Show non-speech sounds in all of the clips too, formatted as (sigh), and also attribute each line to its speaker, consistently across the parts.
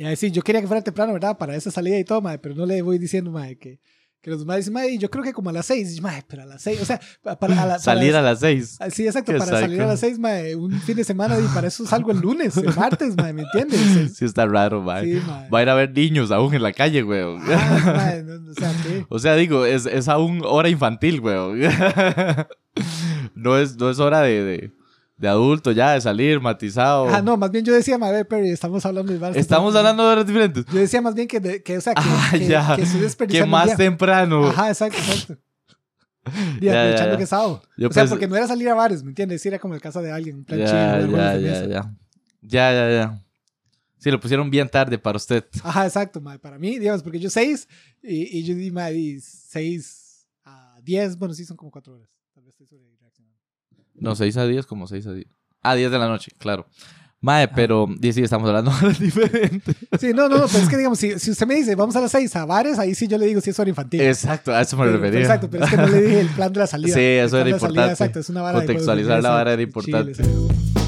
Speaker 1: Y ahí sí, yo quería que fuera temprano, ¿verdad? Para esa salida y todo, mae, pero no le voy diciendo, mae, que, que los demás dicen, mae, yo creo que como a las seis. Mae, pero a las seis, o sea, pa- para, a
Speaker 2: Salir a las seis.
Speaker 1: Ah, Sí, exacto, para salir a las seis, mae, un fin de semana y para eso salgo el lunes, el martes, mae, ¿me entiendes? (laughs)
Speaker 2: Sí, está raro, mae.
Speaker 1: Sí, mae.
Speaker 2: Va a ir a ver niños aún en la calle, weón.
Speaker 1: Ah, mae, no, o sea, ¿qué? (laughs)
Speaker 2: O sea, digo, es, es aún hora infantil, weón. (laughs) No es, no es hora de, de, de adulto ya, de salir matizado.
Speaker 1: Ah, no, más bien yo decía, mae, pero estamos hablando de varas
Speaker 2: Estamos hablando de horas diferentes.
Speaker 1: Yo decía más bien que, de- que o sea, que,
Speaker 2: Ah,
Speaker 1: que,
Speaker 2: ya.
Speaker 1: que
Speaker 2: Que
Speaker 1: el
Speaker 2: más
Speaker 1: día.
Speaker 2: temprano.
Speaker 1: Ajá, exacto, exacto. (laughs) Y
Speaker 2: Ya,
Speaker 1: aprovechando
Speaker 2: ya.
Speaker 1: que es sábado.
Speaker 2: Yo
Speaker 1: o sea,
Speaker 2: pensé-
Speaker 1: porque no era salir a bares, ¿me entiendes? Era como el casa de alguien, un plan
Speaker 2: Ya,
Speaker 1: jugar
Speaker 2: ya, ya, ya. Ya, ya, ya. Sí, lo pusieron bien tarde para usted.
Speaker 1: Ajá, exacto, mae. Para mí, digamos, porque yo seis y, y yo di, di seis a diez, bueno, sí, son como cuatro horas. Tal vez estoy sobrereaccionando.
Speaker 2: No, 6 a 10, como 6 a 10. Ah, 10 de la noche, claro. Mae, pero sí, estamos hablando (laughs) de horas diferentes.
Speaker 1: Sí, no, no, no, pero es que digamos, si, si usted me dice, vamos a las seis a bares, ahí sí yo le digo si es hora infantil.
Speaker 2: Exacto, a eso me
Speaker 1: Pero-
Speaker 2: refería.
Speaker 1: Exacto, pero es que no le dije el plan de la salida.
Speaker 2: Sí, eso era
Speaker 1: la salida,
Speaker 2: importante.
Speaker 1: exacto, es una vara juegos de
Speaker 2: Contextualizar la vara era
Speaker 1: chile,
Speaker 2: importante.
Speaker 1: exacto.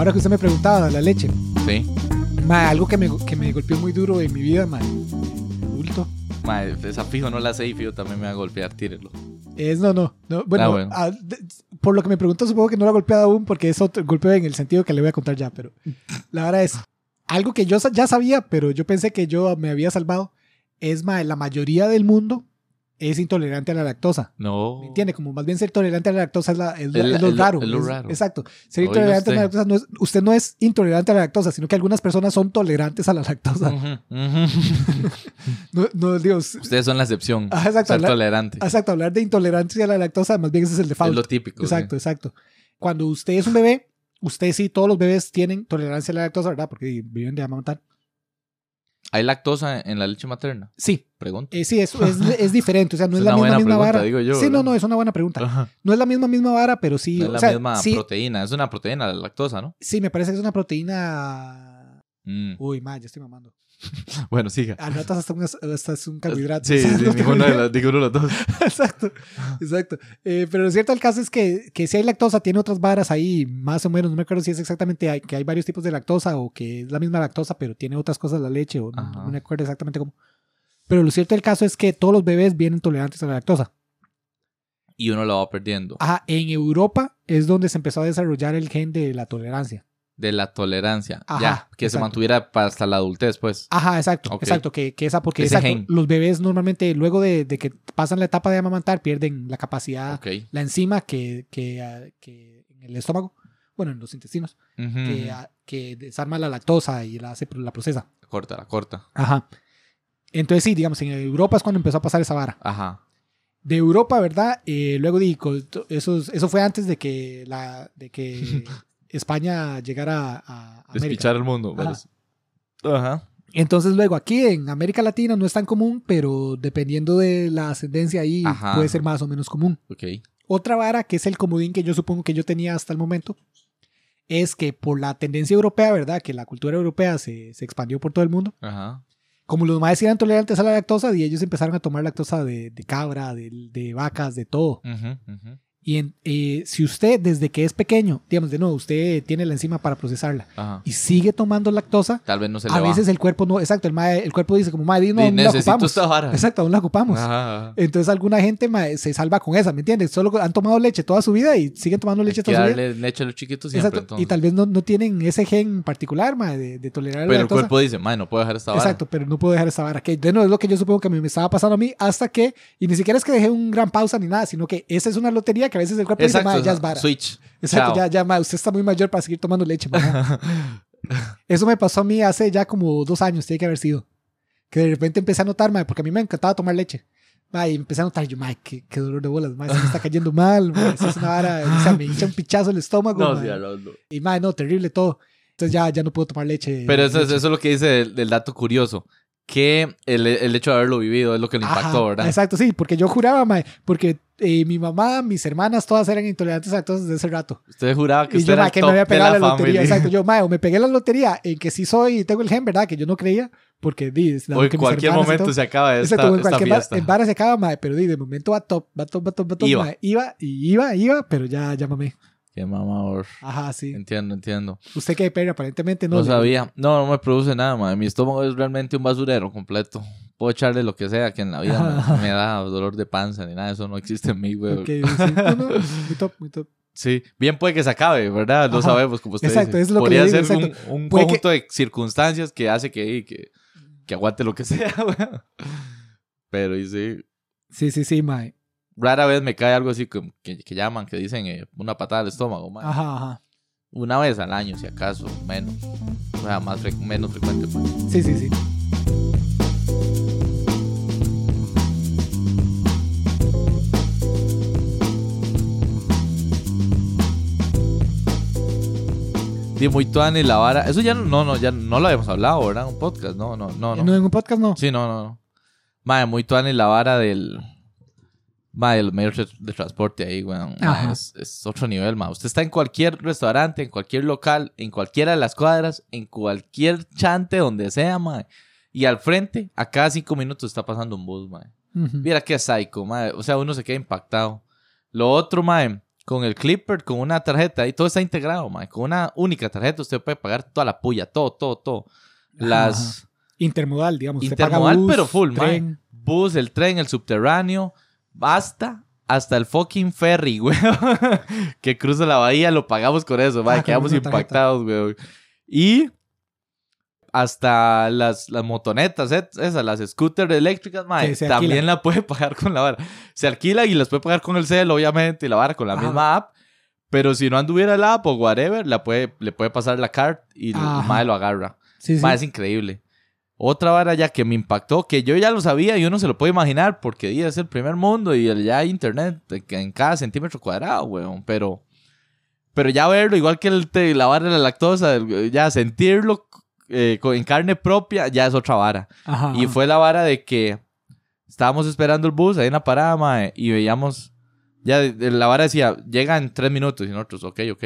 Speaker 1: Ahora que usted me preguntaba, la leche.
Speaker 2: Sí.
Speaker 1: Ma, algo que me, que me golpeó muy duro en mi vida, ma, adulto,
Speaker 2: Mae, esa fijo no la sé y fijo también me va a golpear, tírelo.
Speaker 1: es no, no. no bueno,
Speaker 2: Ah, bueno.
Speaker 1: ah, de- por lo que me preguntó, supongo que no lo ha golpeado aún porque es otro golpeo en el sentido que le voy a contar ya, pero la verdad es algo que yo ya sabía, pero yo pensé que yo me había salvado. Es ma, la mayoría del mundo es intolerante a la lactosa.
Speaker 2: No.
Speaker 1: ¿Me entiende? Como más bien ser tolerante a la lactosa es, la- es, lo-
Speaker 2: Es
Speaker 1: es
Speaker 2: es
Speaker 1: raro.
Speaker 2: es lo
Speaker 1: es-
Speaker 2: raro.
Speaker 1: Exacto. Ser
Speaker 2: Oiga
Speaker 1: intolerante a la
Speaker 2: usted.
Speaker 1: lactosa no es, usted no es intolerante a la lactosa, sino que algunas personas son tolerantes a la lactosa. (laughs) No, no Dios.
Speaker 2: Ustedes son la excepción.
Speaker 1: Ah, exacto,
Speaker 2: Ser
Speaker 1: la-
Speaker 2: tolerante.
Speaker 1: Exacto, hablar de intolerancia a la lactosa, más bien ese es el
Speaker 2: Es
Speaker 1: default.
Speaker 2: lo típico.
Speaker 1: exacto,
Speaker 2: sí.
Speaker 1: exacto. Cuando usted es un bebé, usted sí, todos los bebés tienen tolerancia a la lactosa, ¿verdad? Porque viven de amamantar.
Speaker 2: ¿Hay lactosa en la leche materna?
Speaker 1: Sí,
Speaker 2: Pregunta.
Speaker 1: eh, sí, es, es, es diferente. O sea, no (laughs)
Speaker 2: Es
Speaker 1: es, la misma, misma
Speaker 2: pregunta,
Speaker 1: vara.
Speaker 2: digo yo,
Speaker 1: sí, no,
Speaker 2: ¿verdad?
Speaker 1: no, es una buena pregunta. No es la misma, misma vara, pero sí.
Speaker 2: No es
Speaker 1: o
Speaker 2: la
Speaker 1: sea,
Speaker 2: misma
Speaker 1: sí,
Speaker 2: proteína. Es una proteína la lactosa, ¿no?
Speaker 1: sí, me parece que es una proteína.
Speaker 2: Mm.
Speaker 1: Uy, ma, ya estoy mamando. (laughs)
Speaker 2: Bueno, siga.
Speaker 1: Rato hasta, un- hasta es un carbohidrato.
Speaker 2: Sí, (laughs) sí,
Speaker 1: no
Speaker 2: ninguno, de los, ninguno de los dos. (laughs)
Speaker 1: exacto, exacto. Eh, pero lo cierto del caso es que, que si hay lactosa, tiene otras varas ahí, más o menos. No me acuerdo si es exactamente hay, que hay varios tipos de lactosa o que es la misma lactosa, pero tiene otras cosas la leche, o no, no me acuerdo exactamente cómo. Pero lo cierto del caso es que todos los bebés vienen tolerantes a la lactosa.
Speaker 2: Y uno lo va perdiendo.
Speaker 1: Ajá, en Europa es donde se empezó a desarrollar el gen de la tolerancia.
Speaker 2: De la tolerancia.
Speaker 1: Ajá,
Speaker 2: ya. Que se mantuviera hasta la adultez, pues.
Speaker 1: Ajá, exacto, exacto, que, que esa, porque exacto, los bebés normalmente luego de, de que pasan la etapa de amamantar pierden la capacidad, la enzima que, que, ah, que en el estómago, bueno, en los intestinos, ah, que desarma la lactosa y la, hace, la procesa.
Speaker 2: Corta, la corta.
Speaker 1: Ajá. Entonces sí, digamos, en Europa es cuando empezó a pasar esa vara.
Speaker 2: Ajá.
Speaker 1: De Europa, ¿verdad? Eh, luego digo, eso, eso fue antes de que, la, de que (laughs) España llegara a, a América.
Speaker 2: Despichar el mundo.
Speaker 1: Ajá.
Speaker 2: Ajá.
Speaker 1: Entonces luego aquí en América Latina no es tan común, pero dependiendo de la ascendencia ahí
Speaker 2: Ajá.
Speaker 1: puede ser más o menos común.
Speaker 2: Ok.
Speaker 1: Otra vara, que es el comodín que yo supongo que yo tenía hasta el momento, es que por la tendencia europea, ¿verdad? Que la cultura europea se, se expandió por todo el mundo.
Speaker 2: Ajá.
Speaker 1: Como los maes eran tolerantes a la lactosa, y ellos empezaron a tomar lactosa de, de cabra, de, de vacas, de todo.
Speaker 2: Ujú, ujú.
Speaker 1: Y en- eh, si usted desde que es pequeño, digamos de nuevo, usted tiene la enzima para procesarla
Speaker 2: Ajá.
Speaker 1: y sigue tomando lactosa,
Speaker 2: Tal vez no se le
Speaker 1: a
Speaker 2: va.
Speaker 1: veces el cuerpo no, exacto, el, mae- el cuerpo dice como, madre, no, no la ocupamos.
Speaker 2: esta.
Speaker 1: Exacto, aún la ocupamos.
Speaker 2: Ajá.
Speaker 1: Entonces alguna gente mae, se salva con esa, ¿me entiendes? Solo han tomado leche toda su vida y siguen tomando leche
Speaker 2: Hay que
Speaker 1: toda su vida.
Speaker 2: darle leche a los chiquitos siempre,
Speaker 1: Exacto.
Speaker 2: entonces.
Speaker 1: Y tal vez no, no tienen ese gen particular mae, de, de tolerar la
Speaker 2: Pero el
Speaker 1: lactosa.
Speaker 2: cuerpo dice, "Mae, no puedo dejar esta vara.
Speaker 1: Exacto, pero no puedo dejar esa vara. Que de nuevo es lo que yo supongo que mí me estaba pasando a mí hasta que, y ni siquiera es que dejé un gran pausa ni nada, sino que esa es una lotería que a veces el cuerpo
Speaker 2: Exacto.
Speaker 1: dice, "Mae, ya es vara.
Speaker 2: Switch.
Speaker 1: Exacto,
Speaker 2: Chao.
Speaker 1: ya, ya, mae, usted está muy mayor para seguir tomando leche. mae". (laughs) Eso me pasó a mí hace ya como dos años, tiene que haber sido. Que de repente empecé a notar, mae, porque a mí me encantaba tomar leche. Mae, y empecé a notar, yo, mae, qué, qué dolor de bolas, mae, se me está cayendo mal, mae, eso es una vara, o sea, me hincha un pichazo el estómago,
Speaker 2: No,
Speaker 1: mae.
Speaker 2: sí, Arnoldo.
Speaker 1: y mae, no, terrible todo. Entonces ya, ya no puedo tomar leche.
Speaker 2: Pero eso, es-
Speaker 1: leche.
Speaker 2: eso es lo que dice del, del dato curioso. que el, el hecho de haberlo vivido es lo que le impactó,
Speaker 1: Ajá,
Speaker 2: ¿verdad?
Speaker 1: Exacto, sí, porque yo juraba, mae, porque eh, mi mamá, mis hermanas, todas eran intolerantes a lactosa desde ese rato.
Speaker 2: Usted juraba que
Speaker 1: Y
Speaker 2: usted
Speaker 1: yo,
Speaker 2: era el
Speaker 1: que
Speaker 2: top
Speaker 1: me había
Speaker 2: de
Speaker 1: pegado
Speaker 2: la,
Speaker 1: la, lotería. Exacto, yo, (laughs) mae, o me pegué la lotería en que sí soy, tengo el gen, ¿verdad? Que yo no creía, porque di,
Speaker 2: O en cualquier
Speaker 1: y
Speaker 2: momento
Speaker 1: todo-
Speaker 2: se acaba esta,
Speaker 1: Exacto, en
Speaker 2: esta
Speaker 1: cualquier bar,
Speaker 2: fiesta.
Speaker 1: en vara se acaba, mae, pero di, de momento va top, va top, va top, va top,
Speaker 2: Iba.
Speaker 1: mae. Iba y iba, iba, pero ya, ya mamé.
Speaker 2: Qué mamador.
Speaker 1: Ajá, sí.
Speaker 2: Entiendo, entiendo.
Speaker 1: Usted que pega, aparentemente no.
Speaker 2: No, sabía. No, no me produce nada, madre. Mi estómago es realmente un basurero completo. Puedo echarle lo que sea que en la vida me, (laughs) me da dolor de panza ni nada. Eso no existe en mí, güey.
Speaker 1: Ok, sí. No, no, (laughs) muy top, muy top.
Speaker 2: Sí, bien puede que se acabe, ¿verdad? No
Speaker 1: Ajá.
Speaker 2: sabemos, como usted
Speaker 1: Exacto,
Speaker 2: dice.
Speaker 1: es lo que
Speaker 2: Podría
Speaker 1: le digo,
Speaker 2: ser
Speaker 1: exacto.
Speaker 2: un, un
Speaker 1: Puede que-
Speaker 2: conjunto de circunstancias que hace que, que, que aguante lo que (laughs) sea, güey. Pero y sí,
Speaker 1: Sí, sí, sí, mae.
Speaker 2: Rara vez me cae algo así que, que, que llaman, que dicen eh, una patada al estómago, mae.
Speaker 1: Ajá, ajá.
Speaker 2: Una vez al año, si acaso, menos. O sea, más fre- menos frecuente. pues.
Speaker 1: Sí, sí, sí.
Speaker 2: Sí, muy tuani la vara. Eso ya no, no, ya no lo habíamos hablado, ¿verdad? En un podcast, no, no, no.
Speaker 1: No,
Speaker 2: no.
Speaker 1: en un podcast no.
Speaker 2: Sí, no, no, no. Madre, muy tuani la vara del. Madre, del medio tra- de transporte ahí, weón.
Speaker 1: Ajá.
Speaker 2: es, es otro nivel, madre. Usted está en cualquier restaurante, en cualquier local, en cualquiera de las cuadras, en cualquier chante, donde sea, madre. Y al frente, a cada cinco minutos está pasando un bus, madre.
Speaker 1: Ujú.
Speaker 2: Mira qué psycho, madre. O sea, uno se queda impactado. Lo otro, madre, con el Clipper, con una tarjeta, y todo está integrado, madre. Con una única tarjeta usted puede pagar toda la puya, todo, todo, todo. Las
Speaker 1: Intermodal, digamos. usted paga
Speaker 2: intermodal,
Speaker 1: bus,
Speaker 2: pero full,
Speaker 1: tren.
Speaker 2: Bus, el tren, el subterráneo, basta. Hasta el fucking ferry, (laughs) güey. que cruza la bahía, lo pagamos con eso, mae.
Speaker 1: Ah,
Speaker 2: Quedamos impactados, güey. Y hasta las, las motonetas, eh, esas, las scooters eléctricas,
Speaker 1: se
Speaker 2: también la puede (laughs) pagar con la vara. Se alquila y las puede pagar con el cel, obviamente, y la vara con la
Speaker 1: Ajá.
Speaker 2: misma app. Pero si no anduviera la app o whatever, la puede, le puede pasar la card y el mae lo agarra.
Speaker 1: Sí, sí.
Speaker 2: Ma, es increíble. Otra vara ya que me impactó, que yo ya lo sabía y uno se lo puede imaginar porque es el primer mundo y ya hay internet en cada centímetro cuadrado, weón. Pero, pero ya verlo, igual que el, te- la vara de la lactosa, ya sentirlo eh, en carne propia, ya es otra vara.
Speaker 1: Ajá,
Speaker 2: Y fue la vara de que estábamos esperando el bus ahí en la parada, mae, y veíamos, ya la vara decía, llega en tres minutos y nosotros, ok, ok.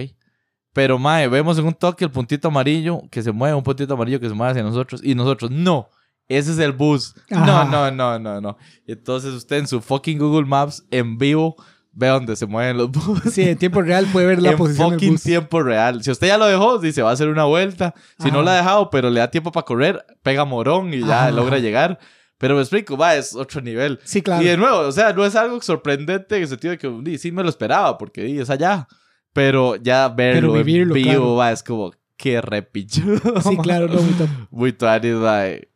Speaker 2: Pero, mae, vemos en un toque el puntito amarillo que se mueve, un puntito amarillo que se mueve hacia nosotros, y nosotros, no, ese es el bus. No,
Speaker 1: Ajá.
Speaker 2: no, no, no, no. Entonces usted en su fucking Google Maps, en vivo, ve dónde se mueven los (laughs) buses.
Speaker 1: Sí, en tiempo real puede ver la
Speaker 2: en
Speaker 1: posición del
Speaker 2: fucking
Speaker 1: bus.
Speaker 2: tiempo real. Si usted ya lo dejó, dice, va a hacer una vuelta. Si no la ha dejado, pero le da tiempo para correr, pega morón y ya
Speaker 1: Ajá.
Speaker 2: logra llegar. Pero me explico, va, es otro nivel.
Speaker 1: Sí, claro.
Speaker 2: Y de nuevo, o sea, no es algo sorprendente en el sentido de que sí me lo esperaba, porque es allá. Pero ya verlo
Speaker 1: Pero vivirlo,
Speaker 2: en vivo,
Speaker 1: claro.
Speaker 2: va, es como, qué repicho.
Speaker 1: Sí, claro, no, muy top. (laughs)
Speaker 2: Muy tuanis, va. eh.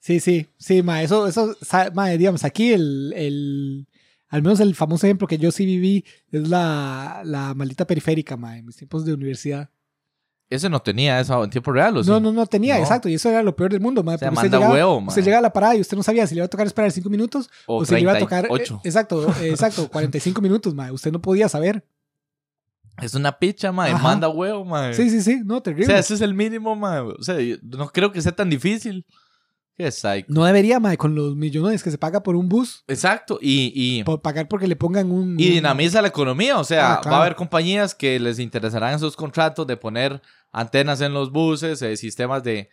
Speaker 1: Sí, sí, sí, ma, eso, eso, ma, digamos, aquí el, el, al menos el famoso ejemplo que yo sí viví es la, la maldita periférica, ma, en mis tiempos de universidad.
Speaker 2: Ese no tenía eso en tiempo real, ¿o sí?
Speaker 1: No, no, no tenía,
Speaker 2: No.
Speaker 1: exacto, y eso era lo peor del mundo, ma,
Speaker 2: O sea,
Speaker 1: porque usted
Speaker 2: manda
Speaker 1: llegaba,
Speaker 2: huevo,
Speaker 1: usted llegaba a la parada y usted no sabía si le iba a tocar esperar cinco minutos
Speaker 2: O,
Speaker 1: o, si le iba a tocar, eh,
Speaker 2: 38.
Speaker 1: exacto, eh, exacto, 45 minutos, ma, usted no podía saber.
Speaker 2: Es una picha, man.
Speaker 1: Ajá.
Speaker 2: Manda huevo, man.
Speaker 1: Sí, sí, sí, no,
Speaker 2: O
Speaker 1: terrible.
Speaker 2: sea, ese es el mínimo, man. O sea, yo no creo que sea tan difícil. Qué psycho.
Speaker 1: No debería, ma, con los millones que se paga por un bus,
Speaker 2: Exacto. Y, y,
Speaker 1: por pagar porque le pongan un...
Speaker 2: y dinamiza la economía. O sea,
Speaker 1: Ah, claro.
Speaker 2: va a haber compañías que les interesarán en sus contratos de poner antenas en los buses, eh, sistemas de,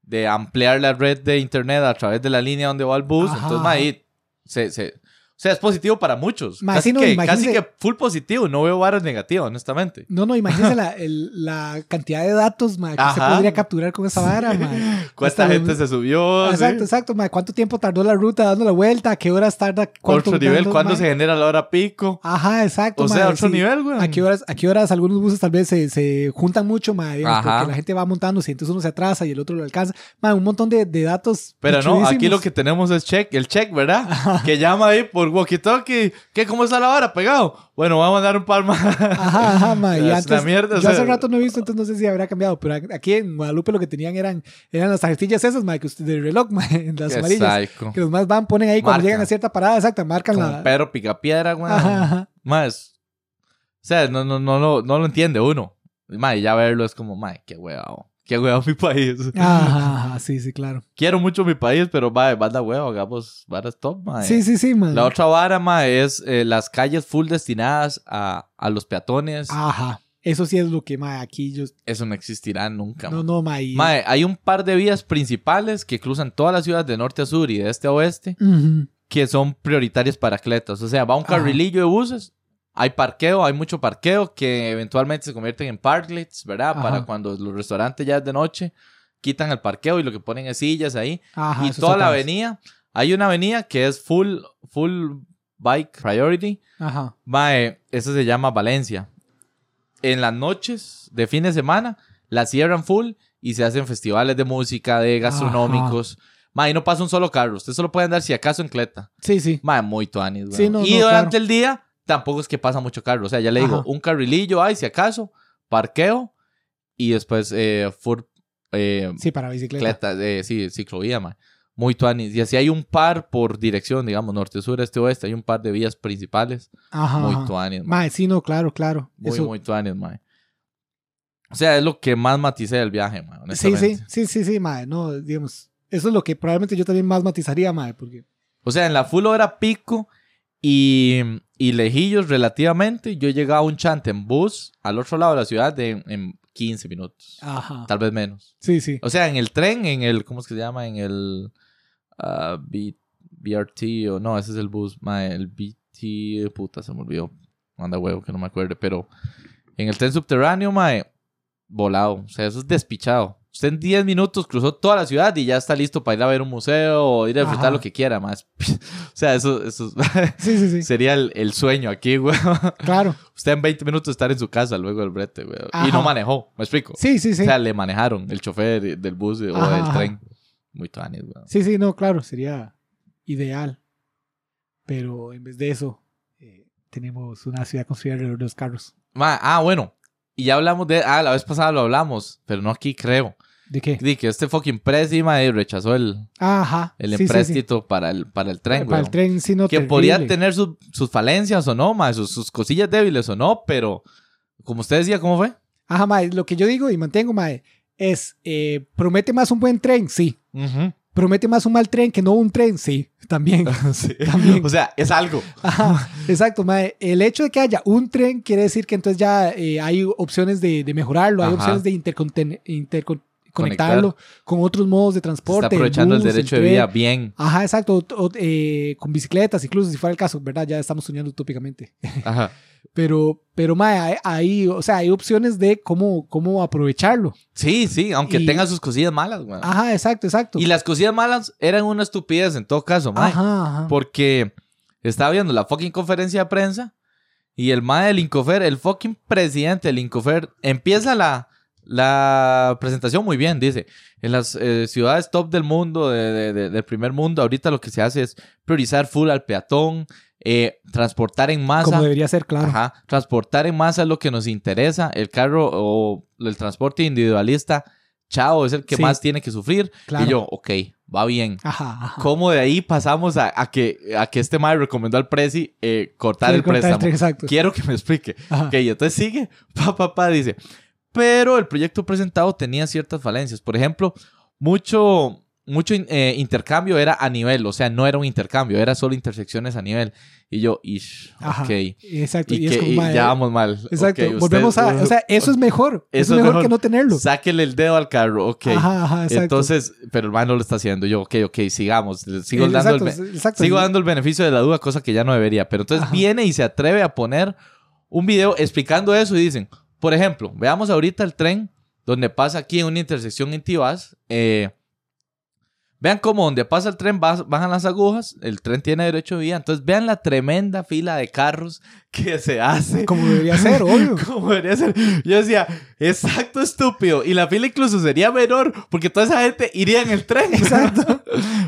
Speaker 2: de ampliar la red de internet a través de la línea donde va el bus.
Speaker 1: Ajá.
Speaker 2: Entonces, ma, ahí se, se- o sea, es positivo para muchos. Casi,
Speaker 1: no,
Speaker 2: que, casi que full positivo. No veo varas negativas, honestamente.
Speaker 1: No, no, imagínense (laughs) la, el- la cantidad de datos, ma, que
Speaker 2: Ajá.
Speaker 1: podría capturar con esa vara, ma.
Speaker 2: ¿Cuánta
Speaker 1: Hasta
Speaker 2: gente
Speaker 1: los-
Speaker 2: se subió?
Speaker 1: Exacto,
Speaker 2: Sí.
Speaker 1: exacto, ma. ¿Cuánto tiempo tardó la ruta dando la vuelta? ¿A qué horas tarda? ¿Cuánto
Speaker 2: Otro nivel,
Speaker 1: dando,
Speaker 2: ¿cuándo se genera la hora pico?
Speaker 1: Ajá, exacto,
Speaker 2: O sea, otro
Speaker 1: sí.
Speaker 2: nivel, güey.
Speaker 1: ¿A qué horas, a qué horas algunos buses tal vez se, se juntan mucho, ma, digamos,
Speaker 2: Ajá.
Speaker 1: porque la gente va montándose entonces uno se atrasa y el otro lo alcanza? Ma, un montón de, de datos.
Speaker 2: Pero no, aquí lo que tenemos es check, el check, ¿verdad? Que llama ahí por walkie-talkie. ¿Qué? ¿Cómo está la hora? ¿Pegado? Bueno, vamos a mandar un par más.
Speaker 1: Ajá, ajá, ma. Y (laughs) antes,
Speaker 2: una mierda,
Speaker 1: yo hace
Speaker 2: sea.
Speaker 1: rato no he visto, entonces no sé si habrá cambiado, pero aquí en Guadalupe lo que tenían eran, eran las tarjetillas esas, ma, que usted, del reloj, ma, (laughs) las
Speaker 2: Qué
Speaker 1: amarillas.
Speaker 2: psycho.
Speaker 1: Que los más van, ponen ahí cuando llegan a cierta parada, exacta, marcan
Speaker 2: Como
Speaker 1: la...
Speaker 2: Pedro Picapiedra, güey.
Speaker 1: Ajá, ajá.
Speaker 2: Más. O sea, no, no, no, no, no lo entiende uno. Ma, y ya verlo es como, ma, qué huevado. Qué huevo mi país.
Speaker 1: Ajá, ajá, sí, sí, claro.
Speaker 2: Quiero mucho mi país, pero mae, banda huevo, hagamos varas top, mae.
Speaker 1: Sí, sí, sí, man.
Speaker 2: La otra vara, mae, es eh, las calles full destinadas a, a los peatones.
Speaker 1: Ajá. Eso sí es lo que, mae, aquí yo...
Speaker 2: Eso no existirá nunca.
Speaker 1: No,
Speaker 2: mae.
Speaker 1: no, mae.
Speaker 2: Mae, hay un par de vías principales que cruzan todas las ciudades de norte a sur y de este a oeste
Speaker 1: Ujú.
Speaker 2: que son prioritarias para atletas. O sea, va un
Speaker 1: Ajá.
Speaker 2: carrilillo de buses, hay parqueo, hay mucho parqueo que eventualmente se convierten en parklets, ¿verdad?
Speaker 1: Ajá.
Speaker 2: Para cuando los restaurantes ya es de noche, quitan el parqueo y lo que ponen es sillas ahí.
Speaker 1: Ajá,
Speaker 2: y toda la avenida, hay una avenida que es full, full bike priority.
Speaker 1: Ajá.
Speaker 2: Mae, eso se llama Valencia. En las noches de fin de semana la cierran full y se hacen festivales de música, de gastronómicos. Mae, y no pasa un solo carro. Usted solo puede andar si acaso en cleta.
Speaker 1: Sí, sí.
Speaker 2: Mae, muy tuanis, weón.
Speaker 1: Sí, no,
Speaker 2: y
Speaker 1: no,
Speaker 2: durante
Speaker 1: claro.
Speaker 2: el día tampoco es que pasa mucho carro. O sea, ya le digo,
Speaker 1: Ajá.
Speaker 2: un carrilillo hay si acaso, parqueo y después eh, eh,
Speaker 1: Sí, para bicicleta.
Speaker 2: cleta, eh, sí, ciclovía, mae. Muy tuanis. Y así hay un par por dirección, digamos, norte, sur, este, oeste. Hay un par de vías principales.
Speaker 1: Ajá.
Speaker 2: Muy tuanis, mae.
Speaker 1: Mae, sí, no, claro, claro.
Speaker 2: Muy,
Speaker 1: Eso-
Speaker 2: muy tuanis, mae. O sea, es lo que más maticé del viaje, mae,
Speaker 1: Sí, sí, sí, sí, sí, mae. No, digamos, eso es lo que probablemente yo también más matizaría, mae, porque...
Speaker 2: O sea, en la full hora pico y, y lejillos relativamente, yo llegaba a un chante en bus al otro lado de la ciudad de, en 15 minutos.
Speaker 1: Ajá.
Speaker 2: Tal vez menos.
Speaker 1: Sí, sí.
Speaker 2: O sea, en el tren, en el, ¿cómo es que se llama? En el ah, B- BRT o no, ese es el bus, mae, el BT, puta, se me olvidó. Manda huevo que no me acuerde, pero en el tren subterráneo, mae, volado. O sea, eso es despichado. Usted en 10 minutos cruzó toda la ciudad y ya está listo para ir a ver un museo o ir a disfrutar
Speaker 1: Ajá.
Speaker 2: lo que quiera, más. (laughs) O sea, eso, eso (laughs)
Speaker 1: Sí, sí, sí.
Speaker 2: sería el, el sueño aquí, güey. (laughs)
Speaker 1: Claro.
Speaker 2: Usted en 20 minutos estar en su casa luego del brete, güey. Y
Speaker 1: Ajá.
Speaker 2: no manejó, ¿me explico?
Speaker 1: Sí, sí, sí.
Speaker 2: O sea, le manejaron el chofer del bus o del tren. Muy tuanis, güey.
Speaker 1: Sí, sí, no, claro, sería ideal. Pero en vez de eso, eh, tenemos una ciudad construida alrededor de los carros.
Speaker 2: Ma, ah, bueno. Y ya hablamos de... Ah, la vez pasada lo hablamos, pero no aquí creo.
Speaker 1: ¿De qué?
Speaker 2: Di que este fucking Prezi, ma, eh, rechazó el,
Speaker 1: Ajá.
Speaker 2: el
Speaker 1: sí, sí, sí.
Speaker 2: empréstito Para, el, para el tren,
Speaker 1: Para el tren, sí, no,
Speaker 2: que
Speaker 1: terrible.
Speaker 2: podría tener sus- sus falencias o no, ma, sus, sus cosillas débiles o no, pero como usted decía, ¿cómo fue?
Speaker 1: Ajá, mae, lo que yo digo y mantengo, mae, es, eh, ¿promete más un buen tren? Sí. ¿Promete más un mal tren que no un tren? Sí, también. (laughs) (laughs) También.
Speaker 2: O sea, es algo.
Speaker 1: Ajá, exacto, mae. El hecho de que haya un tren quiere decir que entonces ya eh, hay opciones de, de mejorarlo, hay opciones de interconten- interconectarlo con otros modos de
Speaker 2: Se
Speaker 1: transporte.
Speaker 2: está aprovechando el
Speaker 1: bus,
Speaker 2: derecho de vía bien.
Speaker 1: Ajá, exacto. o- o, eh, con bicicletas, incluso si fuera el caso, ¿verdad? Ya estamos soñando utópicamente. (laughs)
Speaker 2: Ajá.
Speaker 1: Pero, pero mae, hay, o sea, hay opciones de cómo, cómo aprovecharlo.
Speaker 2: Sí, sí, aunque
Speaker 1: Y-
Speaker 2: tenga sus cosillas malas, güey.
Speaker 1: Ajá, exacto, exacto.
Speaker 2: Y las cosillas malas eran una estupidez en todo caso, ma.
Speaker 1: Ajá, ajá.
Speaker 2: Porque estaba viendo la fucking conferencia de prensa y el mae del Incofer, el fucking presidente del Incofer, empieza la, la presentación muy bien. Dice, en las eh, ciudades top del mundo, de- de- de- del primer mundo, ahorita lo que se hace es priorizar full al peatón, eh, transportar en masa.
Speaker 1: Como debería ser, claro.
Speaker 2: Ajá, transportar en masa es lo que nos interesa. El carro o el transporte individualista, chao, es el que
Speaker 1: Sí.
Speaker 2: más tiene que sufrir.
Speaker 1: Claro.
Speaker 2: Y yo, ok, va bien.
Speaker 1: Ajá, ajá.
Speaker 2: ¿Cómo de ahí pasamos a, a que, a que este mae recomendó al Prezi eh, cortar el
Speaker 1: cortar
Speaker 2: préstamo?
Speaker 1: exacto.
Speaker 2: Quiero que me explique.
Speaker 1: Ajá.
Speaker 2: Ok, entonces sigue. (laughs) Pa, pa, pa, dice. Pero el proyecto presentado tenía ciertas falencias. Por ejemplo, mucho, mucho eh, intercambio era a nivel. O sea, no era un intercambio, era solo intersecciones a nivel. Y yo, ish,
Speaker 1: Ajá.
Speaker 2: ok.
Speaker 1: Exacto.
Speaker 2: Y, que, y ya vamos mal.
Speaker 1: Exacto.
Speaker 2: Usted-
Speaker 1: Volvemos a. O sea, eso es mejor. Eso, es mejor, que no tenerlo.
Speaker 2: Sáquele el dedo al carro, ok.
Speaker 1: Ajá, ajá, exacto.
Speaker 2: Entonces, pero el man no lo está haciendo. Yo, ok, ok, sigamos. Sigo
Speaker 1: Eh,
Speaker 2: dando el,
Speaker 1: exacto,
Speaker 2: be-
Speaker 1: exacto.
Speaker 2: Sigo dando el beneficio de la duda, cosa que ya no debería. Pero entonces
Speaker 1: Ajá.
Speaker 2: viene y se atreve a poner un video explicando eso y dicen, por ejemplo, veamos ahorita el tren donde pasa aquí en una intersección en Tibás. eh, vean cómo donde pasa el tren bajan las agujas, el tren tiene derecho de vía. Entonces vean la tremenda fila de carros (laughs) que se hace.
Speaker 1: Como debería ser, obvio. (laughs)
Speaker 2: Como debería ser. Yo decía, exacto, estúpido. Y la fila incluso sería menor porque toda esa gente iría en el tren. (laughs)
Speaker 1: Exacto.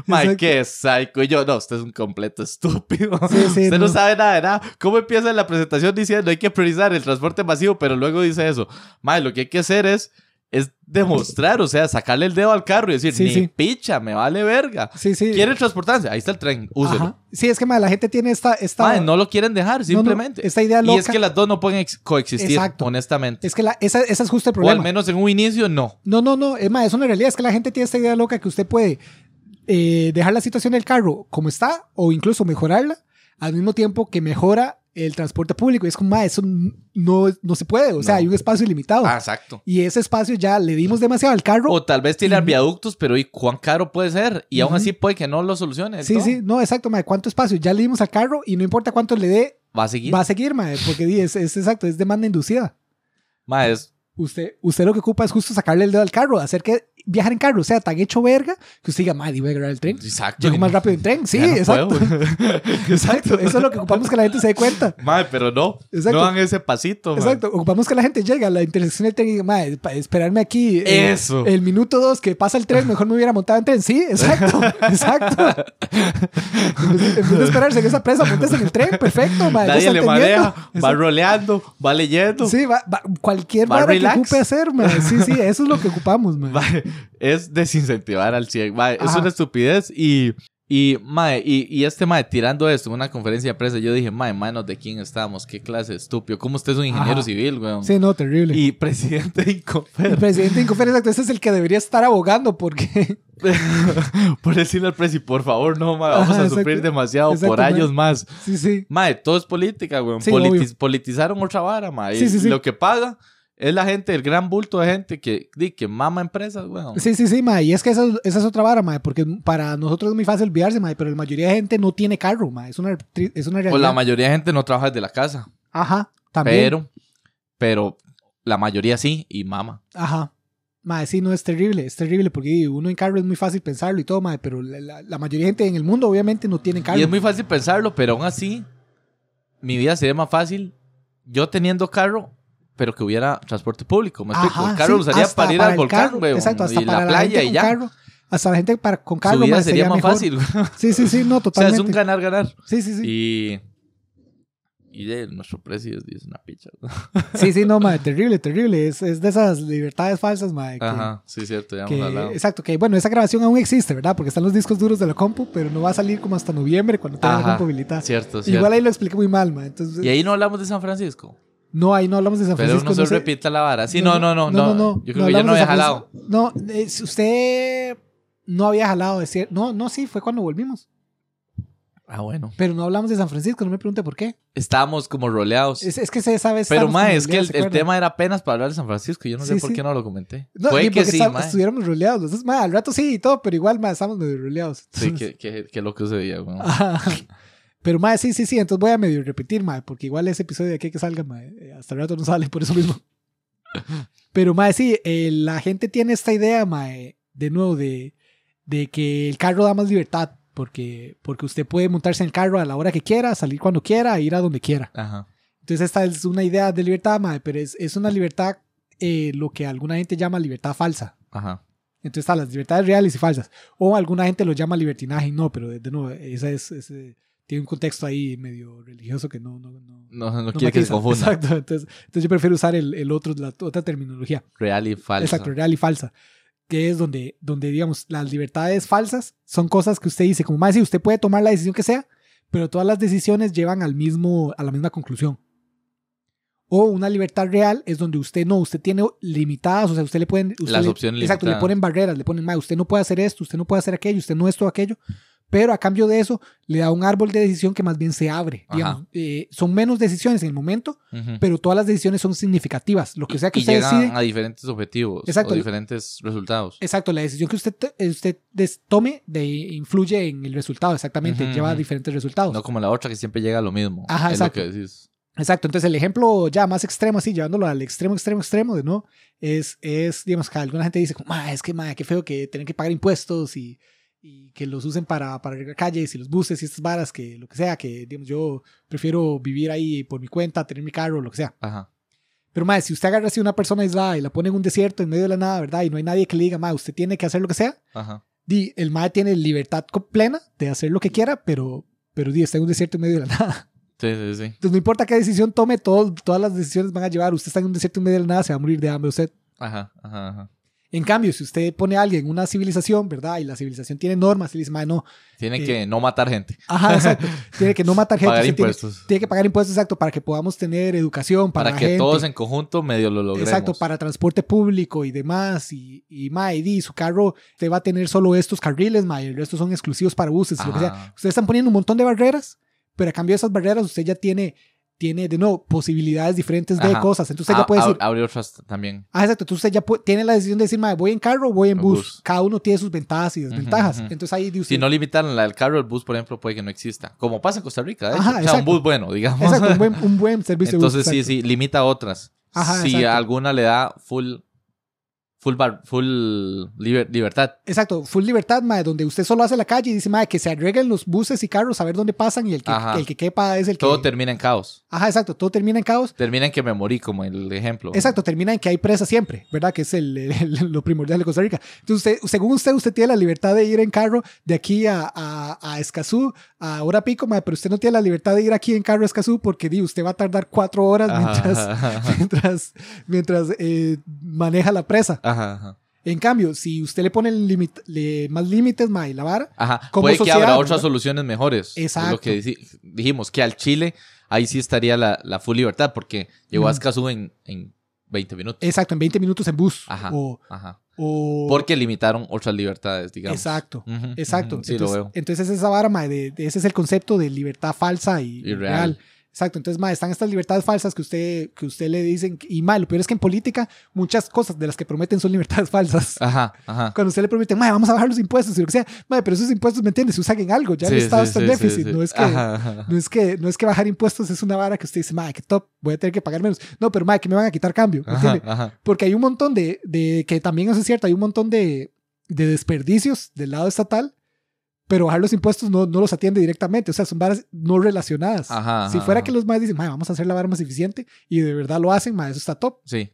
Speaker 1: Exacto.
Speaker 2: qué psycho. Y yo, no, usted es un completo estúpido.
Speaker 1: Sí, sí,
Speaker 2: usted no.
Speaker 1: no.
Speaker 2: sabe nada de nada. ¿Cómo empieza la presentación diciendo hay que priorizar el transporte masivo, pero luego dice eso? Mae, lo que hay que hacer es es demostrar, o sea, sacarle el dedo al carro y decir,
Speaker 1: Sí,
Speaker 2: ni
Speaker 1: sí.
Speaker 2: picha, me vale verga.
Speaker 1: Sí, sí.
Speaker 2: ¿Quiere transportarse? Ahí está el tren, úselo.
Speaker 1: Ajá. Sí, es que mae, la gente tiene esta... esta
Speaker 2: Mae, no lo quieren dejar,
Speaker 1: no,
Speaker 2: simplemente.
Speaker 1: esta idea
Speaker 2: y
Speaker 1: loca.
Speaker 2: es que las dos no pueden ex- coexistir,
Speaker 1: Exacto.
Speaker 2: honestamente.
Speaker 1: Es que la, esa, esa es justo el
Speaker 2: o al
Speaker 1: problema.
Speaker 2: menos en un inicio, no.
Speaker 1: No, no, no. Es más, es una realidad. Es que la gente tiene esta idea loca que usted puede eh, dejar la situación del carro como está o incluso mejorarla al mismo tiempo que mejora el transporte público. Y es como, ma, eso no, no se puede. O sea, hay un espacio limitado.
Speaker 2: Ah, exacto.
Speaker 1: Y ese espacio ya le dimos demasiado al carro.
Speaker 2: O tal vez tiene
Speaker 1: Ujú.
Speaker 2: viaductos, pero ¿y cuán caro puede ser? Y aún así puede que no lo solucione.
Speaker 1: sí,
Speaker 2: todo.
Speaker 1: sí, no, exacto, ma. ¿Cuánto espacio? Ya le dimos al carro y no importa cuánto le dé,
Speaker 2: Va a seguir.
Speaker 1: va a seguir, ma. Porque es, es exacto, es demanda inducida.
Speaker 2: Mae, es-
Speaker 1: Usted, usted lo que ocupa es justo sacarle el dedo al carro, hacer que viajar en carro sea tan hecho verga que usted diga, madre, voy a agarrar el tren.
Speaker 2: Exacto.
Speaker 1: Llego más rápido en tren. Sí,
Speaker 2: no (laughs) (laughs)
Speaker 1: exacto. Exacto. Eso es lo que ocupamos que la gente se dé cuenta.
Speaker 2: Mae, pero no.
Speaker 1: Exacto.
Speaker 2: No dan ese pasito.
Speaker 1: Exacto. Ocupamos que la gente llegue a la intersección del tren y diga, madre, para esperarme aquí. eh,
Speaker 2: Eso.
Speaker 1: El minuto dos que pasa el tren, mejor me hubiera montado en tren. Sí, exacto. (laughs) exacto. en, vez de, esperarse en esa presa, montes en el tren. Perfecto, madre.
Speaker 2: Nadie le. Va roleando, va leyendo.
Speaker 1: Sí, va, va- cualquier
Speaker 2: Va
Speaker 1: ocupe hacer. Sí, sí, eso es lo que ocupamos. (laughs)
Speaker 2: Mae, es desincentivar al 100. Mae, es una estupidez. Y, y, mae, y, y este mae tirando esto en una conferencia de prensa, yo dije, mae, manos de quién estamos, qué clase de estúpido. ¿Cómo usted es un ingeniero
Speaker 1: Ajá.
Speaker 2: civil, weón?
Speaker 1: Sí, no, terrible.
Speaker 2: Y presidente de
Speaker 1: el
Speaker 2: Incofer.
Speaker 1: presidente Incofer, exacto, ese es el que debería estar abogando porque (laughs)
Speaker 2: por decirle al presi, por favor, no, mae, vamos
Speaker 1: Ajá,
Speaker 2: a sufrir demasiado
Speaker 1: Exacto,
Speaker 2: por
Speaker 1: mae.
Speaker 2: años más.
Speaker 1: sí, sí.
Speaker 2: Mae, todo es política, weón.
Speaker 1: Sí,
Speaker 2: Politi-
Speaker 1: obvio.
Speaker 2: politizaron otra vara, mae.
Speaker 1: Sí, sí, sí.
Speaker 2: Lo que paga es la gente, el gran bulto de gente que, que mama empresas, weón.
Speaker 1: Sí, sí, sí, mae. Y es que esa, esa es otra vara, mae. Porque para nosotros es muy fácil olvidarse, mae. Pero la mayoría de gente no tiene carro, mae. Es una, es una realidad.
Speaker 2: Pues la mayoría de gente no trabaja desde la casa.
Speaker 1: Ajá, también.
Speaker 2: Pero, pero la mayoría sí, y mama.
Speaker 1: Ajá. Mae, sí, no, es terrible. Es terrible porque uno en carro es muy fácil pensarlo y todo, mae. Pero la, la- la mayoría de gente en el mundo obviamente no tiene carro.
Speaker 2: Y es muy fácil pensarlo, pero aún así, mi vida sería más fácil yo teniendo carro, pero que hubiera transporte público. Me explico.
Speaker 1: Ajá,
Speaker 2: el carro
Speaker 1: sí,
Speaker 2: usaría para ir al volcán, weón,
Speaker 1: Exacto, hasta
Speaker 2: y
Speaker 1: para
Speaker 2: la
Speaker 1: la,
Speaker 2: playa y ya.
Speaker 1: carro. Hasta la gente para, con carro,
Speaker 2: Su vida
Speaker 1: mae,
Speaker 2: sería, más
Speaker 1: mejor.
Speaker 2: fácil.
Speaker 1: Sí, sí, sí, no, (laughs)
Speaker 2: o sea,
Speaker 1: totalmente.
Speaker 2: es un ganar-ganar.
Speaker 1: Sí, sí, sí.
Speaker 2: Y, y de nuestro precio es, una picha. ¿no?
Speaker 1: Sí, sí, no, mae, (laughs) terrible, terrible. Es, es de esas libertades falsas, mae. que-
Speaker 2: Ajá, sí, cierto, ya hemos
Speaker 1: que-
Speaker 2: hablado.
Speaker 1: exacto, que bueno, esa grabación aún existe, ¿verdad? Porque están los discos duros de la compu, pero no va a salir como hasta noviembre cuando tenga la compu habilitada.
Speaker 2: Cierto, cierto.
Speaker 1: Igual ahí lo expliqué muy mal, ma. Entonces,
Speaker 2: Y ahí no hablamos de San Francisco.
Speaker 1: No, ahí no hablamos de San
Speaker 2: Pero
Speaker 1: Francisco.
Speaker 2: no se repita la vara. Sí, no, no, no. no, Yo creo que ya no había jalado.
Speaker 1: No, usted no había jalado, es cierto. No, no, sí, fue cuando volvimos.
Speaker 2: Ah, bueno.
Speaker 1: Pero no hablamos de San Francisco, no me pregunte por qué.
Speaker 2: Estábamos como roleados.
Speaker 1: Es, es que se sabe.
Speaker 2: Pero,
Speaker 1: estábamos
Speaker 2: ma, es que el,
Speaker 1: ¿se
Speaker 2: el tema era apenas para hablar de San Francisco. Yo no sé por
Speaker 1: sí.
Speaker 2: qué no lo comenté.
Speaker 1: No,
Speaker 2: Puede que
Speaker 1: porque
Speaker 2: sí, ma.
Speaker 1: estuviéramos roleados. Entonces, ma, al rato sí y todo, pero igual, ma, estamos medio roleados.
Speaker 2: Sí, que, que, que lo que sucedía, weón. (laughs)
Speaker 1: Pero, ma, sí, sí, sí. Entonces voy a medio repetir, ma, porque igual ese episodio de aquí que salga, ma, eh, hasta el rato no sale por eso mismo. (laughs) Pero, ma, sí, eh, la gente tiene esta idea, ma, eh, de nuevo, de, de que el carro da más libertad. Porque, porque usted puede montarse en el carro a la hora que quiera, salir cuando quiera, ir a donde quiera.
Speaker 2: Ajá.
Speaker 1: Entonces, esta es una idea de libertad, ma, pero es, es una libertad, eh, lo que alguna gente llama libertad falsa.
Speaker 2: Ajá.
Speaker 1: Entonces están las libertades reales y falsas. O alguna gente lo llama libertinaje no, pero de, de nuevo, esa es, ese- tiene un contexto ahí medio religioso que no, no, no,
Speaker 2: No, no,
Speaker 1: no
Speaker 2: quiere que se confunda. (laughs)
Speaker 1: Exacto. Entonces, entonces yo prefiero usar el, el otro, la otra terminología.
Speaker 2: Real y falso.
Speaker 1: Exacto, real y falsa. Que es donde, donde, digamos, las libertades falsas son cosas que usted dice, como más si usted puede tomar la decisión que sea, pero todas las decisiones llevan al mismo, a la misma conclusión. O una libertad real es donde usted no, usted tiene limitadas, o sea, usted le pueden... usted
Speaker 2: Las
Speaker 1: le-
Speaker 2: opciones
Speaker 1: Exacto, le ponen barreras, le ponen, "Ma, usted no puede hacer esto, usted no puede hacer aquello, usted no esto aquello, pero a cambio de eso le da un árbol de decisión que más bien se abre. Digamos. Eh, son menos decisiones en el momento,
Speaker 2: Ujú.
Speaker 1: pero todas las decisiones son significativas. Lo que sea que
Speaker 2: y
Speaker 1: usted
Speaker 2: llegan
Speaker 1: decide...
Speaker 2: a diferentes objetivos
Speaker 1: Exacto.
Speaker 2: o diferentes resultados.
Speaker 1: Exacto, la decisión que usted, te- usted tome de, influye en el resultado, exactamente,
Speaker 2: Ujú,
Speaker 1: lleva a diferentes resultados.
Speaker 2: No como la otra que siempre llega a lo mismo.
Speaker 1: Ajá,
Speaker 2: es
Speaker 1: exacto.
Speaker 2: lo que decís.
Speaker 1: Exacto, entonces el ejemplo ya más extremo, así, llevándolo al extremo, extremo, extremo, de no, es, es digamos, que alguna gente dice, como, "Ma, es que, ma, qué feo que tienen que pagar impuestos y, y que los usen para, para arreglar calles y los buses y estas varas, que lo que sea, que, digamos, yo prefiero vivir ahí por mi cuenta, tener mi carro, lo que sea.
Speaker 2: Ajá.
Speaker 1: Pero, ma, si usted agarra así una persona aislada y la pone en un desierto en medio de la nada, ¿verdad? Y no hay nadie que le diga, ma, usted tiene que hacer lo que sea,
Speaker 2: Ajá.
Speaker 1: di, el MAE tiene libertad plena de hacer lo que quiera, pero, pero di, está en un desierto en medio de la (laughs) nada.
Speaker 2: Sí, sí, sí.
Speaker 1: Entonces no importa qué decisión tome, todo- todas las decisiones van a llevar. Usted está en un desierto en medio de la nada, se va a morir de hambre usted.
Speaker 2: Ajá, ajá, ajá.
Speaker 1: En cambio, si usted pone a alguien en una civilización, ¿verdad? Y la civilización tiene normas, y dice, "Mae, no.
Speaker 2: Tiene
Speaker 1: Eh,
Speaker 2: que no matar gente.
Speaker 1: Ajá, exacto. (laughs) tiene que no matar gente.
Speaker 2: Pagar
Speaker 1: tiene-
Speaker 2: impuestos.
Speaker 1: Tiene, que pagar impuestos, exacto, para que podamos tener educación para,
Speaker 2: Para, que
Speaker 1: gente.
Speaker 2: todos en conjunto medio lo logremos.
Speaker 1: Exacto, para transporte público y demás. Y, y mae, y di, su carro, usted va a tener solo estos carriles, mae, el resto son exclusivos para buses, lo que sea. Ustedes están poniendo un montón de barreras, pero a cambio de esas barreras usted ya tiene, tiene de nuevo, posibilidades diferentes de
Speaker 2: Ajá.
Speaker 1: cosas. Entonces usted
Speaker 2: Ah,
Speaker 1: ya puede decir,
Speaker 2: Abre otras también.
Speaker 1: ah, exacto, entonces usted ya pu- tiene la decisión de decir, mae, voy en carro o voy en bus.
Speaker 2: bus.
Speaker 1: Cada uno tiene sus ventajas y desventajas. Entonces ahí de usted,
Speaker 2: Si no limitan la del carro, el bus, por ejemplo, puede que no exista. Como pasa en Costa Rica, de hecho.
Speaker 1: Ajá,
Speaker 2: o sea,
Speaker 1: exacto.
Speaker 2: un bus bueno, digamos.
Speaker 1: exacto, un buen, un buen (laughs) servicio de bus,
Speaker 2: Entonces, sí, sí, limita otras.
Speaker 1: Ajá,
Speaker 2: si
Speaker 1: exacto.
Speaker 2: alguna le da full, full, bar- full liber- libertad.
Speaker 1: Exacto, full libertad, mae, donde usted solo hace la calle y dice, mae, que se arreglen los buses y carros a ver dónde pasan y el que, el que quepa es el que...
Speaker 2: Todo termina en caos.
Speaker 1: Ajá, exacto, todo termina en caos.
Speaker 2: Termina en que me morí, como el ejemplo.
Speaker 1: Exacto, termina en que hay presa siempre, ¿verdad? Que es el, el- (laughs) lo primordial de Costa Rica. Entonces, usted, según usted, usted tiene la libertad de ir en carro de aquí a, a, a Escazú, a hora pico, mae, pero usted no tiene la libertad de ir aquí en carro a Escazú porque di, usted va a tardar cuatro horas
Speaker 2: Ajá,
Speaker 1: mientras,
Speaker 2: ajá, (laughs)
Speaker 1: mientras, mientras eh, maneja la presa.
Speaker 2: Ajá, ajá.
Speaker 1: En cambio, si usted le pone el límite- le- más límites, mae, la vara,
Speaker 2: Ajá.
Speaker 1: Como
Speaker 2: Puede que
Speaker 1: sociedad,
Speaker 2: habrá
Speaker 1: ¿verdad?
Speaker 2: otras soluciones mejores. Es
Speaker 1: Exacto.
Speaker 2: lo que dijimos, que al Chile ahí sí estaría la, la full libertad, porque llegó a
Speaker 1: Ujú.
Speaker 2: Escazú en, en 20 minutos.
Speaker 1: exacto, en 20 minutos en bus.
Speaker 2: Ajá.
Speaker 1: O,
Speaker 2: Ajá.
Speaker 1: o-
Speaker 2: Porque limitaron otras libertades, digamos.
Speaker 1: Exacto.
Speaker 2: Ujú,
Speaker 1: Exacto.
Speaker 2: ujú, Sí,
Speaker 1: entonces,
Speaker 2: lo veo.
Speaker 1: entonces esa vara, mae, de, de- ese es el concepto de libertad falsa y,
Speaker 2: Y
Speaker 1: y
Speaker 2: real.
Speaker 1: real. Exacto. Entonces, mae, están estas libertades falsas que usted, que usted le dicen. Y mae, lo peor es que en política muchas cosas de las que prometen son libertades falsas.
Speaker 2: Ajá, ajá. (laughs)
Speaker 1: Cuando usted le promete, mae, vamos a bajar los impuestos y lo que sea, mae, pero esos impuestos, ¿me entiendes? Se usan en algo. Ya el
Speaker 2: Sí,
Speaker 1: Estado
Speaker 2: sí,
Speaker 1: está en
Speaker 2: sí,
Speaker 1: déficit. No, es que,
Speaker 2: Ajá, ajá.
Speaker 1: no, es que, no es que bajar impuestos es una vara que usted dice, mae, que top, voy a tener que pagar menos. No, pero mae, que me van a quitar cambio. ¿me entiende?
Speaker 2: ajá.
Speaker 1: Porque hay un montón de, de que también eso es cierto, hay un montón de, de desperdicios del lado estatal, pero bajar los impuestos no, no los atiende directamente, o sea, son varas no relacionadas.
Speaker 2: Ajá,
Speaker 1: si
Speaker 2: ajá,
Speaker 1: fuera
Speaker 2: ajá.
Speaker 1: que los más dicen, "Mae, vamos a hacer la vara más eficiente y de verdad lo hacen, mae, eso está top,
Speaker 2: Sí.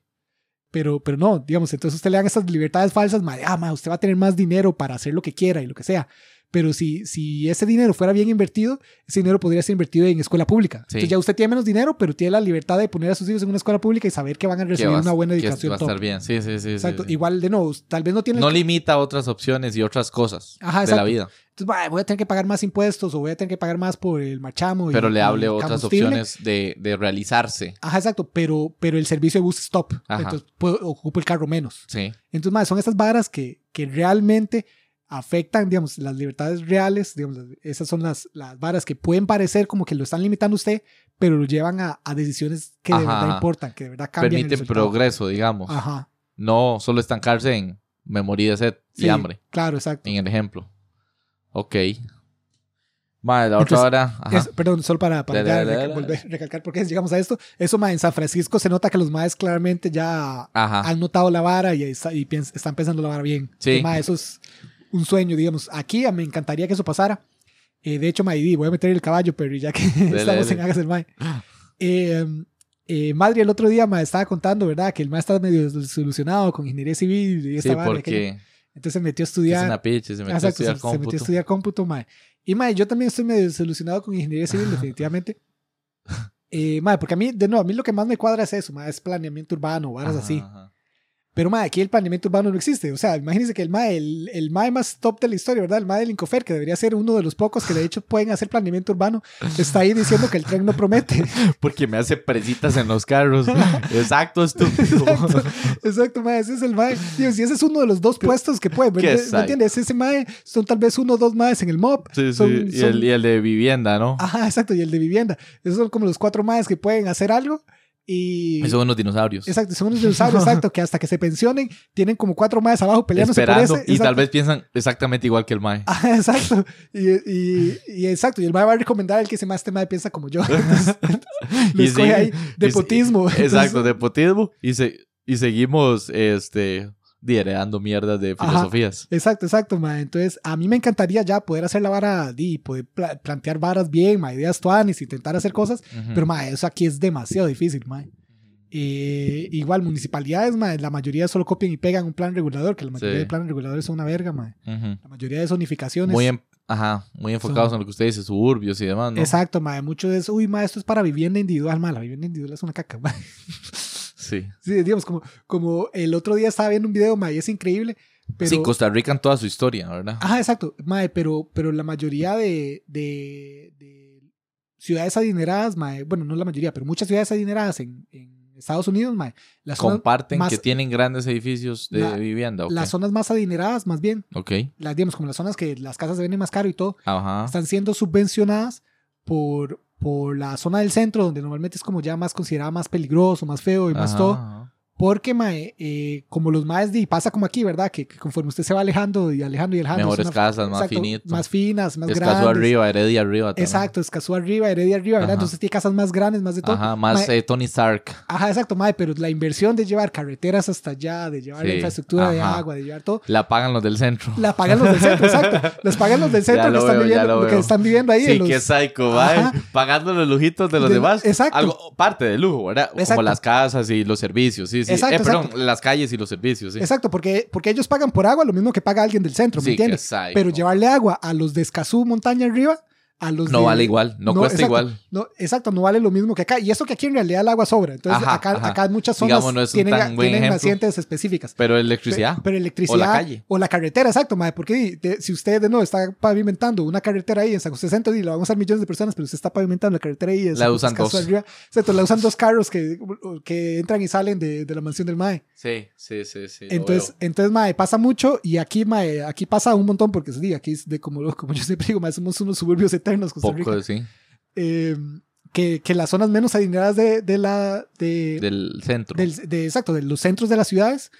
Speaker 1: pero, pero no, digamos, entonces usted le dan estas libertades falsas, mae, ah, mae, usted va a tener más dinero para hacer lo que quiera y lo que sea. Pero si, si ese dinero fuera bien invertido, ese dinero podría ser invertido en escuela pública.
Speaker 2: Sí.
Speaker 1: Entonces ya usted tiene menos dinero, pero tiene la libertad de poner a sus hijos en una escuela pública y saber que van a recibir una buena educación.
Speaker 2: va a estar bien. Sí, sí, sí. sí,
Speaker 1: Exacto.
Speaker 2: sí.
Speaker 1: Igual, de nuevo, tal vez no tiene.
Speaker 2: No limita otras opciones y otras cosas
Speaker 1: Ajá,
Speaker 2: de la vida.
Speaker 1: Entonces, "Bah, voy a tener que pagar más impuestos o voy a tener que pagar más por el marchamo. y-
Speaker 2: Pero le
Speaker 1: y
Speaker 2: hable
Speaker 1: el
Speaker 2: otras
Speaker 1: combustible".
Speaker 2: opciones de, de realizarse.
Speaker 1: Ajá, exacto. Pero, pero el servicio de bus es top.
Speaker 2: Ajá.
Speaker 1: Entonces, puedo, ocupo el carro menos.
Speaker 2: Sí.
Speaker 1: Entonces, mae, son estas varas que, que realmente afectan, digamos, las libertades reales. Digamos, esas son las, las varas que pueden parecer como que lo están limitando usted, pero lo llevan a, a decisiones que de
Speaker 2: Ajá.
Speaker 1: verdad importan, que de verdad cambian.
Speaker 2: Permiten progreso, digamos.
Speaker 1: Ajá.
Speaker 2: No solo estancarse en me morí de sed y
Speaker 1: Sí,
Speaker 2: hambre,
Speaker 1: Claro, exacto.
Speaker 2: en el ejemplo. Ok. Vale, la otra hora.
Speaker 1: Perdón, solo para, para
Speaker 2: Dale, dale,
Speaker 1: reca-
Speaker 2: dale.
Speaker 1: volver, recalcar por qué llegamos a esto. Eso, ma, en San Francisco se nota que los maes claramente ya
Speaker 2: Ajá.
Speaker 1: han notado la vara y, está- y piens- están pensando la vara bien.
Speaker 2: Sí.
Speaker 1: Ma, eso es un sueño, digamos. Aquí me encantaría que eso pasara. Eh, de hecho, ma, y di, voy a meter el caballo, pero ya que (laughs) estamos en Hagas el Mae. Eh, eh, Madre, el otro día ma, estaba contando, ¿verdad? Que el mae estaba medio desilusionado con ingeniería civil y esta
Speaker 2: Sí,
Speaker 1: vara aquello. Entonces se metió a
Speaker 2: es
Speaker 1: estudiar.
Speaker 2: una piche, se metió a
Speaker 1: Exacto,
Speaker 2: estudiar
Speaker 1: se, se metió a
Speaker 2: cómputo.
Speaker 1: estudiar cómputo, mae. Y mae, yo también estoy medio desilusionado con ingeniería civil, (laughs) definitivamente. Eh, mae, porque a mí, de nuevo, a mí lo que más me cuadra es eso, mae, es planeamiento urbano, varas así.
Speaker 2: ajá.
Speaker 1: Pero mae, aquí el planeamiento urbano no existe. O sea, imagínense que el mae, el, el mae más top de la historia, ¿verdad? El mae del Incofer, que debería ser uno de los pocos que de hecho pueden hacer planeamiento urbano, está ahí diciendo que el tren no promete. (laughs)
Speaker 2: Porque me hace presitas en los carros. Exacto, estúpido.
Speaker 1: Exacto, exacto, mae, ese es el mae. Digo, si ese es uno de los dos puestos que puede, ¿me,
Speaker 2: Qué
Speaker 1: ¿me
Speaker 2: psycho.
Speaker 1: entiendes? Ese mae son tal vez uno o dos maes en el mob.
Speaker 2: Sí, sí.
Speaker 1: Son-
Speaker 2: y,
Speaker 1: son-
Speaker 2: el, y el de vivienda, ¿no?
Speaker 1: Ajá, exacto, y el de vivienda. Esos son como los cuatro maes que pueden hacer algo y...
Speaker 2: Y son unos dinosaurios.
Speaker 1: Exacto, son unos (laughs) dinosaurios, exacto, que hasta que se pensionen tienen como cuatro maes abajo peleándose
Speaker 2: Esperando.
Speaker 1: por ese.
Speaker 2: y tal vez piensan exactamente igual que el Mae.
Speaker 1: Exacto. Y, y, y exacto, y el mae va a recomendar al que se más este mae piensa como yo. (laughs) Entonces, lo
Speaker 2: Y
Speaker 1: escoge
Speaker 2: sí,
Speaker 1: ahí, de
Speaker 2: y sí,
Speaker 1: potismo.
Speaker 2: Exacto, de potismo. Y, se, y seguimos este, heredando mierdas de
Speaker 1: Ajá.
Speaker 2: filosofías.
Speaker 1: Exacto, exacto, mae. Entonces, a mí me encantaría ya poder hacer la vara, di, poder pla- plantear varas bien, mae, ideas tuanis, intentar hacer cosas,
Speaker 2: Ujú.
Speaker 1: pero mae, eso aquí es demasiado difícil, mae. Eh, igual, municipalidades, mae, la mayoría solo copian y pegan un plan regulador, que la mayoría
Speaker 2: Sí.
Speaker 1: de planes reguladores son una verga, mae.
Speaker 2: Ujú.
Speaker 1: La mayoría de zonificaciones.
Speaker 2: Muy, en- ajá, muy enfocados en lo que usted dice, suburbios y demás, ¿no?
Speaker 1: Exacto, mae. Mucho eso, uy, mae, esto es para vivienda individual, mae. La vivienda individual es una caca, mae. (laughs)
Speaker 2: Sí.
Speaker 1: Sí, digamos, como, como el otro día estaba viendo un video, mae, es increíble. Pero,
Speaker 2: Sí, Costa Rica en toda su historia, ¿verdad?
Speaker 1: Ajá, exacto, mae, pero, pero la mayoría de, de, de ciudades adineradas, mae, bueno, no la mayoría, pero muchas ciudades adineradas en, en Estados Unidos, mae, las
Speaker 2: Comparten
Speaker 1: más-
Speaker 2: que tienen grandes edificios de
Speaker 1: La-
Speaker 2: vivienda.
Speaker 1: las zonas más adineradas, más bien,
Speaker 2: Ok.
Speaker 1: las, digamos, como las zonas que las casas se venden más caro y todo,
Speaker 2: Ajá.
Speaker 1: están siendo subvencionadas por, por la zona del centro, donde normalmente es como ya más considerada más peligroso, más feo y más
Speaker 2: Ajá,
Speaker 1: todo.
Speaker 2: ajá.
Speaker 1: Porque, mae, eh, como los maes, y pasa como aquí, ¿verdad? Que, que conforme usted se va alejando y alejando y alejando.
Speaker 2: Mejores
Speaker 1: una-
Speaker 2: casas, más
Speaker 1: exacto,
Speaker 2: finito.
Speaker 1: Más finas, más
Speaker 2: Escazú
Speaker 1: grandes.
Speaker 2: arriba, Heredia arriba. también.
Speaker 1: Exacto, Escazú arriba, Heredia arriba, ¿verdad?
Speaker 2: Ajá.
Speaker 1: Entonces tiene casas más grandes, más de todo.
Speaker 2: Ajá, más
Speaker 1: Mae,
Speaker 2: eh, Tony Stark.
Speaker 1: Ajá, exacto, mae, pero la inversión de llevar carreteras hasta allá, de llevar la infraestructura de agua, de llevar todo,
Speaker 2: La pagan los del centro.
Speaker 1: la pagan los del centro, exacto. Las pagan los del (laughs) centro que están,
Speaker 2: veo, ya
Speaker 1: viviendo,
Speaker 2: lo
Speaker 1: que están viviendo ahí.
Speaker 2: Sí,
Speaker 1: los-
Speaker 2: qué psycho, mae. Pagando los lujitos de los
Speaker 1: De-
Speaker 2: demás.
Speaker 1: exacto.
Speaker 2: Algo, parte del lujo, ¿verdad?
Speaker 1: Exacto.
Speaker 2: Como las casas y los servicios, sí, sí.
Speaker 1: Exacto,
Speaker 2: eh, perdón, las calles y los servicios, sí.
Speaker 1: Exacto, porque, porque ellos pagan por agua lo mismo que paga alguien del centro, ¿me entiendes? Pero llevarle agua a los de Escazú, montaña arriba, a los
Speaker 2: No
Speaker 1: de-
Speaker 2: vale igual, no cuesta
Speaker 1: exacto,
Speaker 2: igual.
Speaker 1: No, exacto, no vale lo mismo que acá. Y eso que aquí en realidad el agua sobra. Entonces,
Speaker 2: Ajá,
Speaker 1: acá,
Speaker 2: ajá.
Speaker 1: acá en muchas zonas
Speaker 2: Digamos, no es
Speaker 1: tienen, tienen
Speaker 2: ejemplo.
Speaker 1: nacientes específicas.
Speaker 2: Pero electricidad.
Speaker 1: Pe- Pero electricidad.
Speaker 2: O la calle.
Speaker 1: O la carretera, exacto, mae. Porque de- si usted de nuevo está pavimentando una carretera ahí en San José Centro y la van a usar millones de personas, pero usted está pavimentando la carretera ahí. en
Speaker 2: La
Speaker 1: San
Speaker 2: usan dos.
Speaker 1: arriba, exacto, la usan dos carros que, que entran y salen de, de la mansión del MAE.
Speaker 2: Sí, sí, sí, sí.
Speaker 1: Entonces, entonces, mae, pasa mucho y aquí, mae, aquí pasa un montón porque sí, aquí es de como, como yo siempre digo, mae, somos unos suburbios eternos, Costa Rica.
Speaker 2: poco, sí.
Speaker 1: Eh, que, que las zonas menos adineradas de, de la, de,
Speaker 2: Del centro.
Speaker 1: del- de- exacto, de los centros de las ciudades, de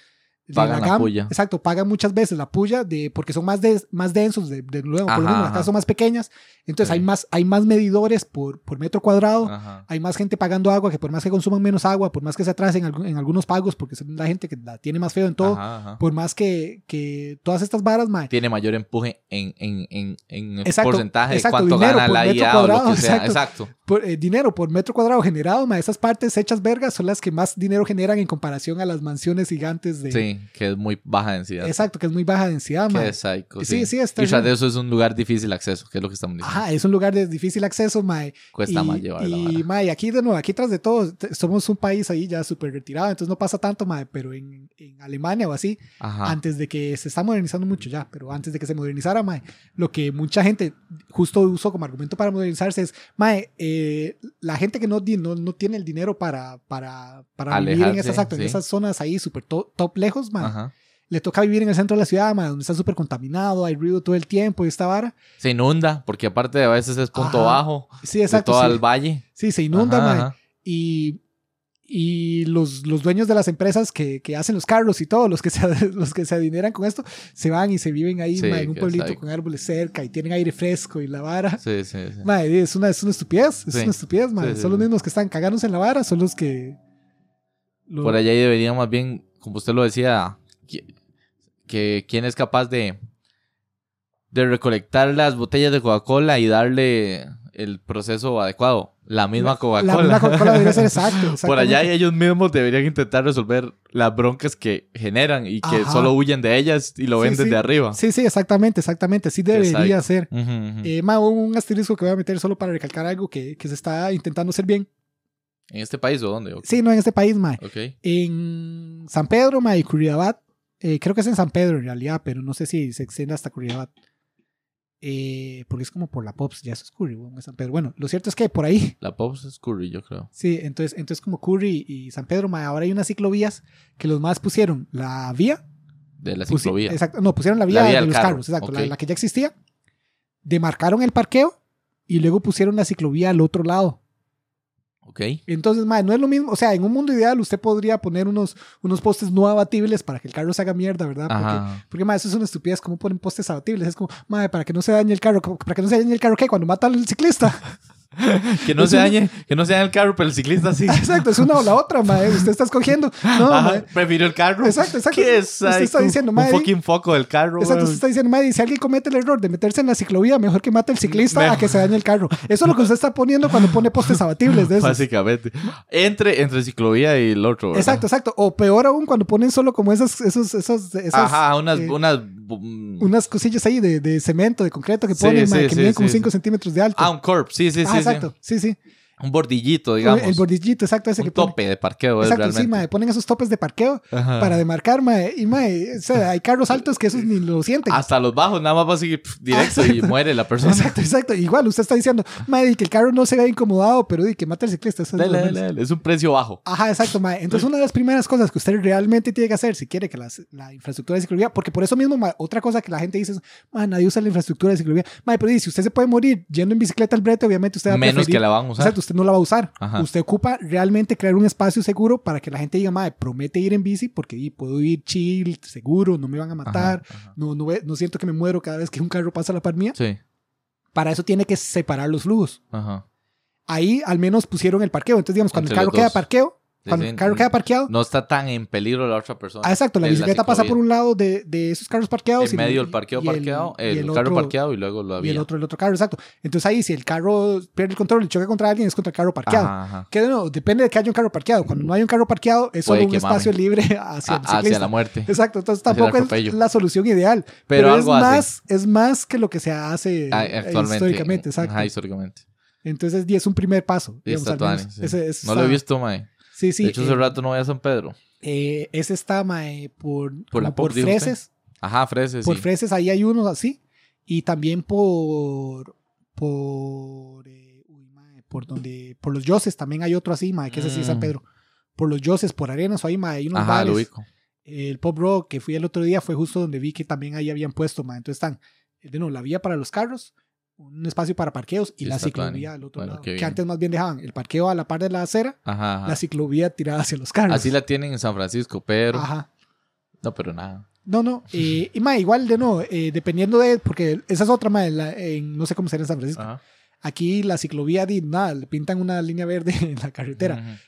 Speaker 2: Pagan la
Speaker 1: GAM,
Speaker 2: puya.
Speaker 1: Exacto, pagan muchas veces la puya de, porque son más, de, más densos, de, de nuevo, por lo mismo, las casas son más pequeñas, entonces
Speaker 2: Sí.
Speaker 1: hay, más, hay más medidores por, por metro cuadrado.
Speaker 2: Ajá.
Speaker 1: Hay más gente pagando agua que por más que consuman menos agua, por más que se atrasen en, en algunos pagos, porque son la gente que la tiene más feo en todo,
Speaker 2: Ajá,
Speaker 1: por más que, que todas estas varas,
Speaker 2: Tiene mayor empuje en, en, en, en el
Speaker 1: Exacto,
Speaker 2: porcentaje
Speaker 1: exacto,
Speaker 2: de cuánto
Speaker 1: dinero
Speaker 2: gana
Speaker 1: por
Speaker 2: la
Speaker 1: metro
Speaker 2: IA o lo
Speaker 1: cuadrado,
Speaker 2: que sea.
Speaker 1: exacto.
Speaker 2: Exacto.
Speaker 1: por, eh, dinero por metro cuadrado generado, ma, esas partes hechas vergas son las que más dinero generan en comparación a las mansiones gigantes de...
Speaker 2: Sí, que es muy baja densidad.
Speaker 1: Exacto, que es muy baja densidad, ma.
Speaker 2: Qué psycho,
Speaker 1: Sí,
Speaker 2: sí.
Speaker 1: sí, está
Speaker 2: Y tras de eso es un lugar difícil acceso, que es lo que estamos diciendo.
Speaker 1: Ajá, es un lugar de difícil acceso, mae.
Speaker 2: Cuesta
Speaker 1: y,
Speaker 2: más llevar la
Speaker 1: Y, mae, aquí de nuevo, aquí tras de todo, somos un país ahí ya súper retirado, entonces no pasa tanto, mae, pero en, en Alemania o así,
Speaker 2: Ajá.
Speaker 1: antes de que se está modernizando mucho ya, pero antes de que se modernizara, mae, lo que mucha gente justo usó como argumento para modernizarse es, mae, eh, la gente que no, no, no tiene el dinero para, para, para vivir en esas, exacto, en
Speaker 2: sí.
Speaker 1: esas zonas ahí súper to- top lejos, mae,
Speaker 2: Ajá.
Speaker 1: le toca vivir en el centro de la ciudad, mae, donde está súper contaminado, hay ruido todo el tiempo y esta vara.
Speaker 2: Se inunda, porque aparte a veces es punto
Speaker 1: Ajá.
Speaker 2: bajo
Speaker 1: Sí,
Speaker 2: de
Speaker 1: exacto.
Speaker 2: todo
Speaker 1: sí.
Speaker 2: el valle.
Speaker 1: Sí, se inunda,
Speaker 2: Ajá, ajá.
Speaker 1: Y, y los, los dueños de las empresas que, que hacen los carros y todo, los que, (laughs) se, los que se adineran con esto, se van y se viven ahí
Speaker 2: Sí,
Speaker 1: en un pueblito con árboles cerca y tienen aire fresco y la vara.
Speaker 2: Sí, sí,
Speaker 1: es, una, es una estupidez, es una estupidez, Son los mismos que están cagándose en la vara, son los que... lo-
Speaker 2: Por allá ahí debería más bien, como usted lo decía, que, que quién es capaz de, de recolectar las botellas de Coca-Cola y darle el proceso adecuado. La misma
Speaker 1: La
Speaker 2: Coca-Cola.
Speaker 1: misma Coca-Cola debería ser (laughs) exacto.
Speaker 2: Por allá ellos mismos deberían intentar resolver las broncas que generan y que
Speaker 1: Ajá.
Speaker 2: solo huyen de ellas y lo
Speaker 1: Sí,
Speaker 2: ven desde
Speaker 1: sí.
Speaker 2: arriba.
Speaker 1: Sí, sí, exactamente, exactamente. Sí debería
Speaker 2: psycho.
Speaker 1: ser. Eh, ma, un asterisco que voy a meter solo para recalcar algo que, que se está intentando hacer bien.
Speaker 2: ¿En este país o dónde?
Speaker 1: Sí, no en este país, mae. En San Pedro, mae, y Curridabat. eh, creo que es en San Pedro en realidad, pero no sé si se extiende hasta Curridabat. Eh, porque es como por la Pops, ya eso es Curry, bueno, San Pedro. Bueno, lo cierto es que por ahí, (laughs)
Speaker 2: La Pops es Curry, yo creo.
Speaker 1: sí, entonces, entonces como Curry y San Pedro, mae, ahora hay unas ciclovías que los más pusieron la vía.
Speaker 2: De la ciclovía.
Speaker 1: Exacto, no, pusieron la vía,
Speaker 2: vía
Speaker 1: de los
Speaker 2: carro,
Speaker 1: carros, exacto, la, la que ya existía. Demarcaron el parqueo y luego pusieron la ciclovía al otro lado.
Speaker 2: Ok.
Speaker 1: Entonces, mae, no es lo mismo. O sea, en un mundo ideal usted podría poner unos, unos postes no abatibles para que el carro se haga mierda, ¿verdad? Porque,
Speaker 2: Ajá.
Speaker 1: porque mae, eso es una estupidez. ¿Cómo ponen postes abatibles? Es como, mae, para que no se dañe el carro. ¿Cómo- ¿Para que no se dañe el carro qué? Cuando mata al ciclista. (laughs) (laughs)
Speaker 2: Que no se dañe, que no se dañe el carro, pero el ciclista sí.
Speaker 1: exacto, es una o la otra, mae. Usted está escogiendo. No,
Speaker 2: Ajá,
Speaker 1: mae.
Speaker 2: Prefiero el carro.
Speaker 1: Exacto, exacto.
Speaker 2: ¿Qué es?
Speaker 1: Usted está diciendo,
Speaker 2: un
Speaker 1: mae,
Speaker 2: fucking foco del carro.
Speaker 1: Exacto, usted está diciendo, mae, si alguien comete el error de meterse en la ciclovía, mejor que mate al ciclista
Speaker 2: Mejor.
Speaker 1: a que se dañe el carro. Eso es lo que usted está poniendo cuando pone postes abatibles de esos.
Speaker 2: Básicamente. Entre, entre ciclovía y el otro. ¿verdad?
Speaker 1: Exacto, exacto. O peor aún cuando ponen solo como esas, esos, esos, esas,
Speaker 2: Ajá, unas.
Speaker 1: eh,
Speaker 2: unas
Speaker 1: unas cosillas ahí de, de cemento, de concreto que
Speaker 2: Sí,
Speaker 1: ponen,
Speaker 2: sí,
Speaker 1: mae, que
Speaker 2: sí,
Speaker 1: miden
Speaker 2: sí,
Speaker 1: como
Speaker 2: sí.
Speaker 1: 5 centímetros de alto.
Speaker 2: ah, un corp. Sí, sí,
Speaker 1: Ah,
Speaker 2: sí.
Speaker 1: exacto. Sí, sí.
Speaker 2: Un bordillito, digamos.
Speaker 1: El bordillito, exacto, ese
Speaker 2: un
Speaker 1: que pone-
Speaker 2: tope de parqueo, es
Speaker 1: Exacto, sí,
Speaker 2: realmente.
Speaker 1: mae, ponen esos topes de parqueo
Speaker 2: Ajá.
Speaker 1: para demarcar, mae, y mae, o sea, hay carros altos que esos ni lo sienten.
Speaker 2: Hasta los bajos, nada más va a seguir pf, directo
Speaker 1: Ah,
Speaker 2: y muere la persona.
Speaker 1: Exacto, exacto. Igual usted está diciendo, mae, que el carro no se vea incomodado, pero di que mata al ciclista. eso es
Speaker 2: Dale,
Speaker 1: lo
Speaker 2: dale,
Speaker 1: menos.
Speaker 2: dale. Es un precio bajo.
Speaker 1: Ajá, exacto, mae. Entonces, una de las primeras cosas que usted realmente tiene que hacer si quiere que las- la infraestructura de ciclovía, porque por eso mismo, mae, otra cosa que la gente dice es, mae, nadie usa la infraestructura de ciclovía. Mae, pero di, si usted se puede morir yendo en bicicleta al brete, obviamente usted va a
Speaker 2: Menos
Speaker 1: preferir-
Speaker 2: que la van a usar.
Speaker 1: Exacto, usted no la va a usar.
Speaker 2: Ajá.
Speaker 1: Usted ocupa realmente crear un espacio seguro para que la gente diga, mae, promete ir en bici porque di, puedo ir chill, seguro, no me van a matar,
Speaker 2: Ajá, ajá.
Speaker 1: no, no, no siento que me muero cada vez que un carro pasa a la par mía.
Speaker 2: Sí.
Speaker 1: Para eso tiene que separar los flujos. Ahí al menos pusieron el parqueo. Entonces, digamos, cuando
Speaker 2: Entre
Speaker 1: el carro queda parqueo, cuando el carro queda parqueado,
Speaker 2: No está tan en peligro la otra persona.
Speaker 1: Ah, exacto, la bicicleta pasa por un lado de, de esos carros parqueados.
Speaker 2: En
Speaker 1: y-
Speaker 2: medio el parqueo
Speaker 1: y
Speaker 2: parqueado,
Speaker 1: y
Speaker 2: el,
Speaker 1: el
Speaker 2: carro
Speaker 1: otro-
Speaker 2: parqueado y luego la
Speaker 1: Y
Speaker 2: vía.
Speaker 1: el otro, el otro carro, exacto. Entonces ahí, si el carro pierde el control y choca contra alguien, es contra el carro parqueado.
Speaker 2: Ajá, ajá.
Speaker 1: Que no, depende de que haya un carro parqueado. Cuando no hay un carro parqueado, es
Speaker 2: Puede
Speaker 1: solo un
Speaker 2: mame.
Speaker 1: espacio libre (laughs) hacia el ciclista.
Speaker 2: hacia la muerte.
Speaker 1: Exacto, entonces tampoco es la solución ideal.
Speaker 2: Pero
Speaker 1: Pero, es,
Speaker 2: hace.
Speaker 1: más, es más que lo que se hace
Speaker 2: Ah,
Speaker 1: eh,
Speaker 2: actualmente.
Speaker 1: históricamente. Exacto.
Speaker 2: Ajá, históricamente.
Speaker 1: Entonces, es un primer paso. Digamos,
Speaker 2: está
Speaker 1: al
Speaker 2: tuani,
Speaker 1: menos.
Speaker 2: sí.
Speaker 1: Ese- ese
Speaker 2: No lo he visto, mae.
Speaker 1: Sí, sí.
Speaker 2: de hecho, hace
Speaker 1: eh,
Speaker 2: rato no voy a San Pedro.
Speaker 1: eh, ese está mae, por,
Speaker 2: Por la
Speaker 1: por
Speaker 2: usted.
Speaker 1: freses.
Speaker 2: Ajá, freses,
Speaker 1: Por
Speaker 2: sí.
Speaker 1: freses, ahí hay unos así. Y también por. Por. eh, uy, mae, por donde. Por los Yoses también hay otro así, mae, que es así San
Speaker 2: Mm.
Speaker 1: Pedro. Por los Yoses, por Arenas, ahí, mae, hay unos
Speaker 2: Ajá, lo
Speaker 1: bares.
Speaker 2: ubico.
Speaker 1: El Pop Rock que fui el otro día fue justo donde vi que también ahí habían puesto, mae. Entonces están, eh, de nuevo, la vía para los carros, un espacio para parqueos y
Speaker 2: Sí,
Speaker 1: la ciclovía al otro
Speaker 2: Bueno,
Speaker 1: lado. Que antes más bien dejaban el parqueo a la par de la acera,
Speaker 2: Ajá, ajá.
Speaker 1: la ciclovía tirada hacia los carros.
Speaker 2: Así la tienen en San Francisco, pero.
Speaker 1: Ajá.
Speaker 2: No, pero nada.
Speaker 1: No, no. eh, y más, igual de no, eh, dependiendo de, porque esa es otra más, en, no sé cómo será en San Francisco.
Speaker 2: Ajá.
Speaker 1: Aquí la ciclovía, nada, le pintan una línea verde (laughs) en la carretera.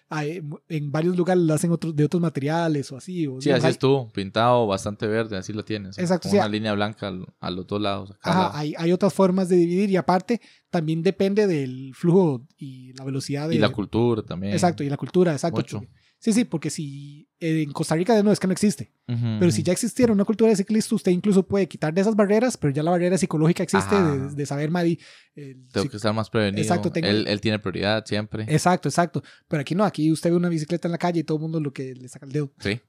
Speaker 1: En varios lugares la hacen otros, de otros materiales o así. O
Speaker 2: Sí, así
Speaker 1: hay-
Speaker 2: estuvo, pintado bastante verde, así lo tienes.
Speaker 1: Exacto,
Speaker 2: Con
Speaker 1: sí.
Speaker 2: una línea blanca a los dos lados.
Speaker 1: Ajá,
Speaker 2: lado.
Speaker 1: hay, hay otras formas de dividir y aparte también depende del flujo y la velocidad de...
Speaker 2: Y la cultura también.
Speaker 1: Exacto, y la cultura, exacto.
Speaker 2: Mucho.
Speaker 1: porque- sí, sí, porque si en Costa Rica de no es que no existe, pero si ya existiera una cultura de ciclista, usted incluso puede quitar de esas barreras, pero ya la barrera psicológica existe de, de saber, Madi.
Speaker 2: Tengo que estar más prevenido.
Speaker 1: Exacto, tengo-
Speaker 2: él, él tiene prioridad siempre.
Speaker 1: Exacto, exacto. Pero aquí no, aquí usted ve una bicicleta en la calle y todo el mundo lo que le saca el dedo.
Speaker 2: Sí.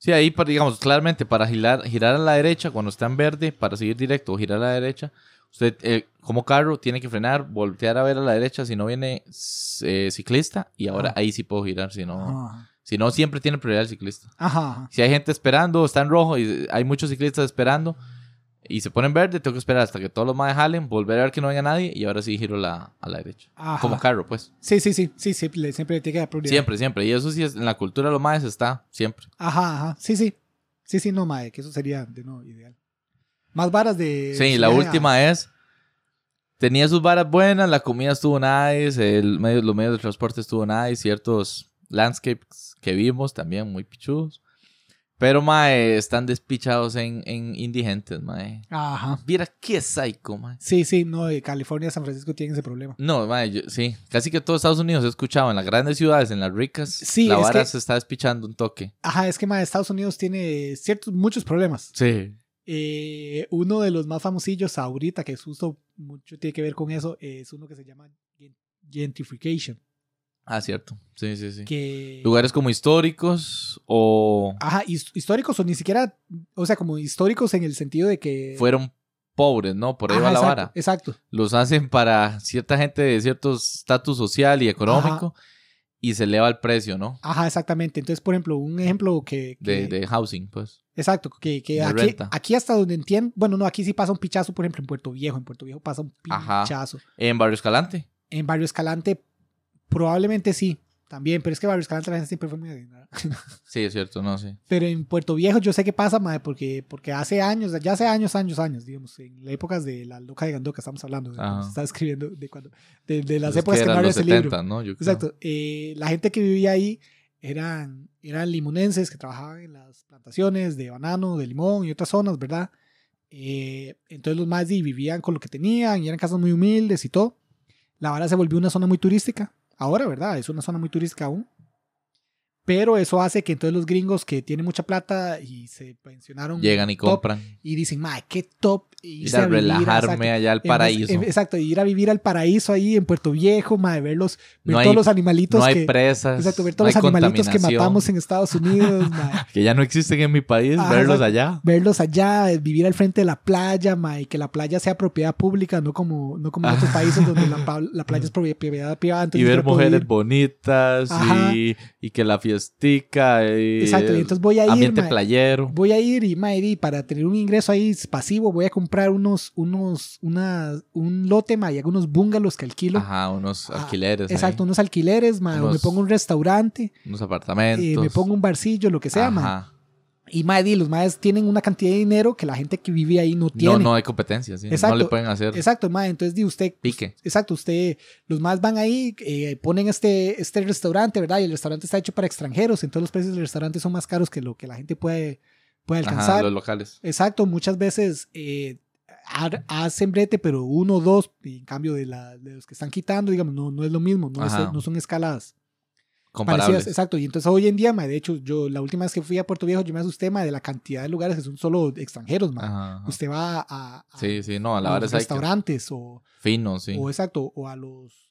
Speaker 2: Sí, ahí, digamos, claramente para girar, girar a la derecha cuando está en verde, para seguir directo o girar a la derecha, usted eh, como carro tiene que frenar, voltear a ver a la derecha si no viene eh, ciclista y ahora
Speaker 1: Ajá.
Speaker 2: ahí sí puedo girar, si no,
Speaker 1: Ajá,
Speaker 2: si no siempre tiene prioridad el ciclista.
Speaker 1: ajá.
Speaker 2: Si hay gente esperando, está en rojo y hay muchos ciclistas esperando y se pone en verde, tengo que esperar hasta que todos los más jalen, volver a ver que no venga nadie y ahora sí giro la, a la derecha.
Speaker 1: Ajá.
Speaker 2: Como carro, pues.
Speaker 1: Sí, sí, sí, sí, siempre le tiene que dar prioridad.
Speaker 2: Siempre, siempre. Y eso sí es en la cultura de los maes está, siempre.
Speaker 1: Ajá, ajá. Sí, sí. Sí, sí, no, mae, que eso sería de no ideal. Más varas de.
Speaker 2: Sí, la
Speaker 1: a-
Speaker 2: última es. Tenía sus varas buenas, la comida estuvo nice, el medio, los medios de transporte estuvo nice, ciertos landscapes que vimos también muy pichudos. Pero, mae, están despichados en, en indigentes, mae.
Speaker 1: Ajá.
Speaker 2: Viera qué psycho, mae.
Speaker 1: Sí, sí, no, de California, San Francisco tienen ese problema.
Speaker 2: No, mae, yo- sí. Casi que todo Estados Unidos he escuchado en las grandes ciudades, en las ricas,
Speaker 1: Sí,
Speaker 2: la vara
Speaker 1: que-
Speaker 2: se está despichando un toque.
Speaker 1: Ajá, es que mae, Estados Unidos tiene ciertos, muchos problemas.
Speaker 2: Sí.
Speaker 1: Eh, uno de los más famosillos ahorita, que es justo mucho tiene que ver con eso, es uno que se llama gen- gentrification.
Speaker 2: Ah, cierto. Sí, sí, sí.
Speaker 1: Que,
Speaker 2: Lugares como históricos o
Speaker 1: Ajá, his- históricos o ni siquiera, o sea, como históricos en el sentido de que...
Speaker 2: fueron pobres, ¿no? Por ahí
Speaker 1: Ajá,
Speaker 2: va la
Speaker 1: exacto,
Speaker 2: vara.
Speaker 1: Exacto.
Speaker 2: Los hacen para cierta gente de cierto estatus social y económico y se eleva el precio, ¿no?
Speaker 1: Ajá, exactamente. Entonces, por ejemplo, un ejemplo que... que-
Speaker 2: De, de housing, pues.
Speaker 1: Exacto, que, que aquí,
Speaker 2: renta.
Speaker 1: aquí hasta donde entiendo, bueno, no, aquí sí pasa un pichazo, por ejemplo, en Puerto Viejo, en Puerto Viejo pasa un
Speaker 2: Ajá.
Speaker 1: pichazo.
Speaker 2: En Barrio Escalante.
Speaker 1: En Barrio Escalante probablemente sí, también, pero es que Barrio Escalante la gente siempre fue muy. (laughs)
Speaker 2: Sí, es cierto, no sé.
Speaker 1: Pero en Puerto Viejo yo sé qué pasa, madre, porque, porque hace años, ya hace años, años, años, digamos, en las épocas de la loca de Gandoca estamos hablando, se está escribiendo, de, cuando, de, de las
Speaker 2: Es
Speaker 1: épocas que, no había
Speaker 2: los
Speaker 1: ese
Speaker 2: 70,
Speaker 1: libro.
Speaker 2: ¿no? Yo creo.
Speaker 1: Exacto. eh, la gente que vivía ahí eran, eran limonenses que trabajaban en las plantaciones de banano, de limón y otras zonas, ¿verdad? Eh, entonces los más vivían con lo que tenían y eran casas muy humildes y todo. La vara se volvió una zona muy turística. Ahora, ¿verdad? Es una zona muy turística aún. Pero eso hace que entonces los gringos que tienen mucha plata y se pensionaron.
Speaker 2: Llegan y compran.
Speaker 1: Y dicen, madre, qué top.
Speaker 2: Ir a
Speaker 1: vivir,
Speaker 2: relajarme
Speaker 1: exacto,
Speaker 2: allá al
Speaker 1: en
Speaker 2: paraíso.
Speaker 1: en- exacto, ir a vivir al paraíso ahí en Puerto Viejo, madre, ver, los, ver
Speaker 2: No hay-
Speaker 1: todos los animalitos
Speaker 2: no hay
Speaker 1: que.
Speaker 2: presas.
Speaker 1: Exacto, ver
Speaker 2: no
Speaker 1: todos
Speaker 2: hay
Speaker 1: los animalitos que matamos en Estados Unidos, (laughs) madre.
Speaker 2: Que ya no existen en mi país,
Speaker 1: Ah,
Speaker 2: verlos
Speaker 1: exacto.
Speaker 2: allá.
Speaker 1: verlos allá, eh, vivir al frente de la playa, ma, y que la playa sea propiedad pública, no como, no como en otros (laughs) países donde la, la playa es propiedad privada.
Speaker 2: Y ver mujeres
Speaker 1: ir.
Speaker 2: bonitas
Speaker 1: Ajá.
Speaker 2: y, y que la fiestica. Y
Speaker 1: Exacto, y entonces voy a ir,
Speaker 2: ambiente
Speaker 1: ma,
Speaker 2: playero.
Speaker 1: voy a ir y, ma, y para tener un ingreso ahí pasivo voy a comprar unos, unos, una, un lote, ma, y algunos bungalows que alquilo.
Speaker 2: Ajá, unos
Speaker 1: Ah,
Speaker 2: alquileres. ahí,
Speaker 1: Exacto, unos alquileres, ma, o me
Speaker 2: Unos
Speaker 1: pongo un restaurante,
Speaker 2: unos
Speaker 1: eh,
Speaker 2: apartamentos.
Speaker 1: me pongo un barcillo, lo que sea, ma. Y, ma, y los maes tienen una cantidad de dinero que la gente que vive ahí no tiene.
Speaker 2: No, no hay competencia, sí.
Speaker 1: Exacto.
Speaker 2: No le pueden hacer
Speaker 1: Exacto, ma, entonces di usted
Speaker 2: pique.
Speaker 1: Exacto, usted, los más van ahí, eh, ponen este, este restaurante, ¿verdad? Y el restaurante está hecho para extranjeros, entonces los precios del restaurante son más caros que lo que la gente puede, puede
Speaker 2: Ajá,
Speaker 1: alcanzar.
Speaker 2: los locales.
Speaker 1: Exacto, muchas veces eh, ha- hacen brete, pero uno o dos, en cambio de, la, de los que están quitando, digamos, no, no es lo mismo, no, es- no son escalas
Speaker 2: Comparables.
Speaker 1: Exacto, y entonces hoy en día, ma, de hecho, yo la última vez que fui a Puerto Viejo, yo me asusté ma, de la cantidad de lugares que son solo extranjeros, ma.
Speaker 2: Ajá, ajá.
Speaker 1: Usted va a, a-
Speaker 2: Sí, sí, no, a la
Speaker 1: a
Speaker 2: vara
Speaker 1: los
Speaker 2: es ahí que-
Speaker 1: restaurantes o
Speaker 2: fino, sí.
Speaker 1: o exacto, o a los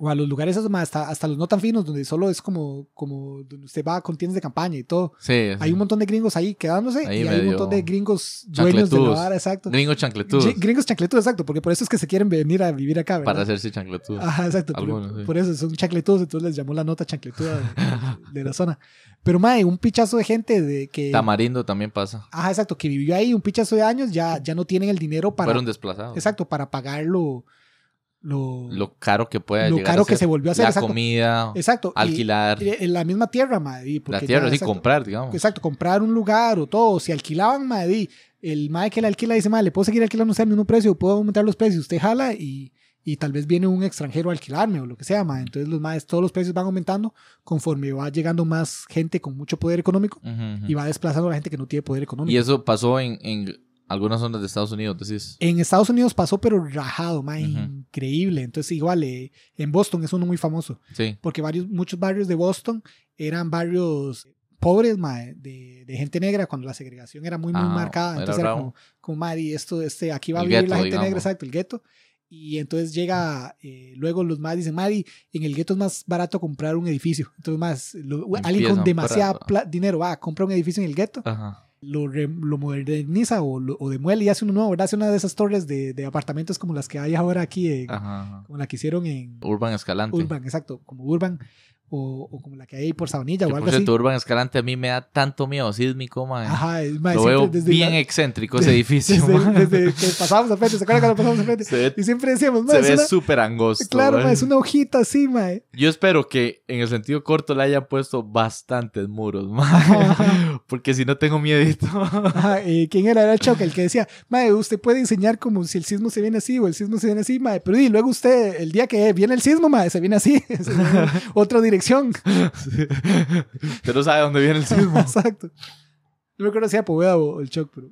Speaker 1: o a los lugares hasta, hasta los no tan finos, donde solo es como, como donde usted va con tiendas de campaña y todo.
Speaker 2: Sí,
Speaker 1: Hay un montón de gringos ahí quedándose
Speaker 2: Ahí
Speaker 1: y hay un montón de gringos dueños de la vara, exacto.
Speaker 2: Gringos chancletudos.
Speaker 1: Gringos chancletudos, exacto, porque por eso es que se quieren venir a vivir acá, ¿verdad?
Speaker 2: Para hacerse chancletudos.
Speaker 1: Ajá, exacto. por-
Speaker 2: Algunos,
Speaker 1: por,
Speaker 2: sí.
Speaker 1: eso son chancletudos, entonces les llamó la nota chancletuda de, (laughs) de la zona. Pero, mae, un pichazo de gente de que.
Speaker 2: Tamarindo también pasa.
Speaker 1: Ajá, exacto, que vivió ahí un pichazo de años, ya, ya no tienen el dinero para.
Speaker 2: Fueron desplazados.
Speaker 1: Exacto, para pagar lo.
Speaker 2: Caro que pueda
Speaker 1: Lo
Speaker 2: llegar
Speaker 1: caro
Speaker 2: a
Speaker 1: que se volvió a hacer,
Speaker 2: La
Speaker 1: exacto.
Speaker 2: comida,
Speaker 1: exacto.
Speaker 2: alquilar.
Speaker 1: y en la misma tierra, porque
Speaker 2: la tierra, sí, comprar, digamos.
Speaker 1: Exacto, comprar un lugar o todo. Si alquilaban, y el mae que le alquila dice, mae, le puedo seguir alquilando usted al mismo precio, puedo aumentar los precios. Usted jala y, y tal vez viene un extranjero a alquilarme o lo que sea, mae. Entonces los maes, todos los precios van aumentando conforme va llegando más gente con mucho poder económico y va desplazando a la gente que no tiene poder económico.
Speaker 2: Y eso pasó en, en algunas zonas de Estados Unidos, decís.
Speaker 1: En Estados Unidos pasó, pero rajado, mae,
Speaker 2: Ujú.
Speaker 1: increíble. Entonces, igual, eh, en Boston es uno muy famoso,
Speaker 2: Sí.
Speaker 1: porque varios, muchos barrios de Boston eran barrios pobres, mae, de, de gente negra, cuando la segregación era muy, muy
Speaker 2: Ah,
Speaker 1: marcada.
Speaker 2: era
Speaker 1: Entonces era
Speaker 2: bravo.
Speaker 1: como, como mae, y esto, este, aquí va a
Speaker 2: El
Speaker 1: vivir
Speaker 2: gueto,
Speaker 1: la gente
Speaker 2: digamos.
Speaker 1: negra, exacto, el gueto. Y entonces llega, eh, luego los más dicen, Mari, en el gueto es más barato comprar un edificio. Entonces, más, lo- alguien con demasiado dinero va, compra un edificio en el gueto
Speaker 2: Ajá.
Speaker 1: Lo, re- lo moderniza o, lo- o demuele y hace uno nuevo, ¿verdad? Hace una de esas torres de, de apartamentos como las que hay ahora aquí, en-
Speaker 2: Ajá, ajá.
Speaker 1: como la que hicieron en
Speaker 2: Urban Escalante.
Speaker 1: Urban, exacto, como Urban o, o como la que hay por Sabanilla
Speaker 2: Que,
Speaker 1: o algo así.
Speaker 2: cierto, Urban Escalante a mí me da tanto miedo sísmico, man.
Speaker 1: Ajá, es más,
Speaker 2: Lo veo bien
Speaker 1: la-
Speaker 2: excéntrico (laughs) ese edificio.
Speaker 1: desde,
Speaker 2: man.
Speaker 1: desde que pasábamos al frente, ¿se acuerdan cuando pasamos al frente? (laughs)
Speaker 2: Se ve,
Speaker 1: Y siempre decíamos, "Ma,
Speaker 2: se ve súper angosto.
Speaker 1: claro,
Speaker 2: man.
Speaker 1: ma, es una hojita así, ma.
Speaker 2: Yo espero que en el sentido corto le hayan puesto bastantes muros, man.
Speaker 1: Ajá. (laughs)
Speaker 2: Porque si no tengo miedito.
Speaker 1: Ajá, ¿Quién era? Era el Choque, el que decía, mae, usted puede enseñar como si el sismo se viene así o el sismo se viene así, mae, pero y luego usted, el día que viene el sismo, mae, se viene así, en otra dirección. (laughs)
Speaker 2: Usted no sabe dónde viene el sismo. (laughs)
Speaker 1: Exacto. No me acuerdo si era Poveda o el Choc, pero...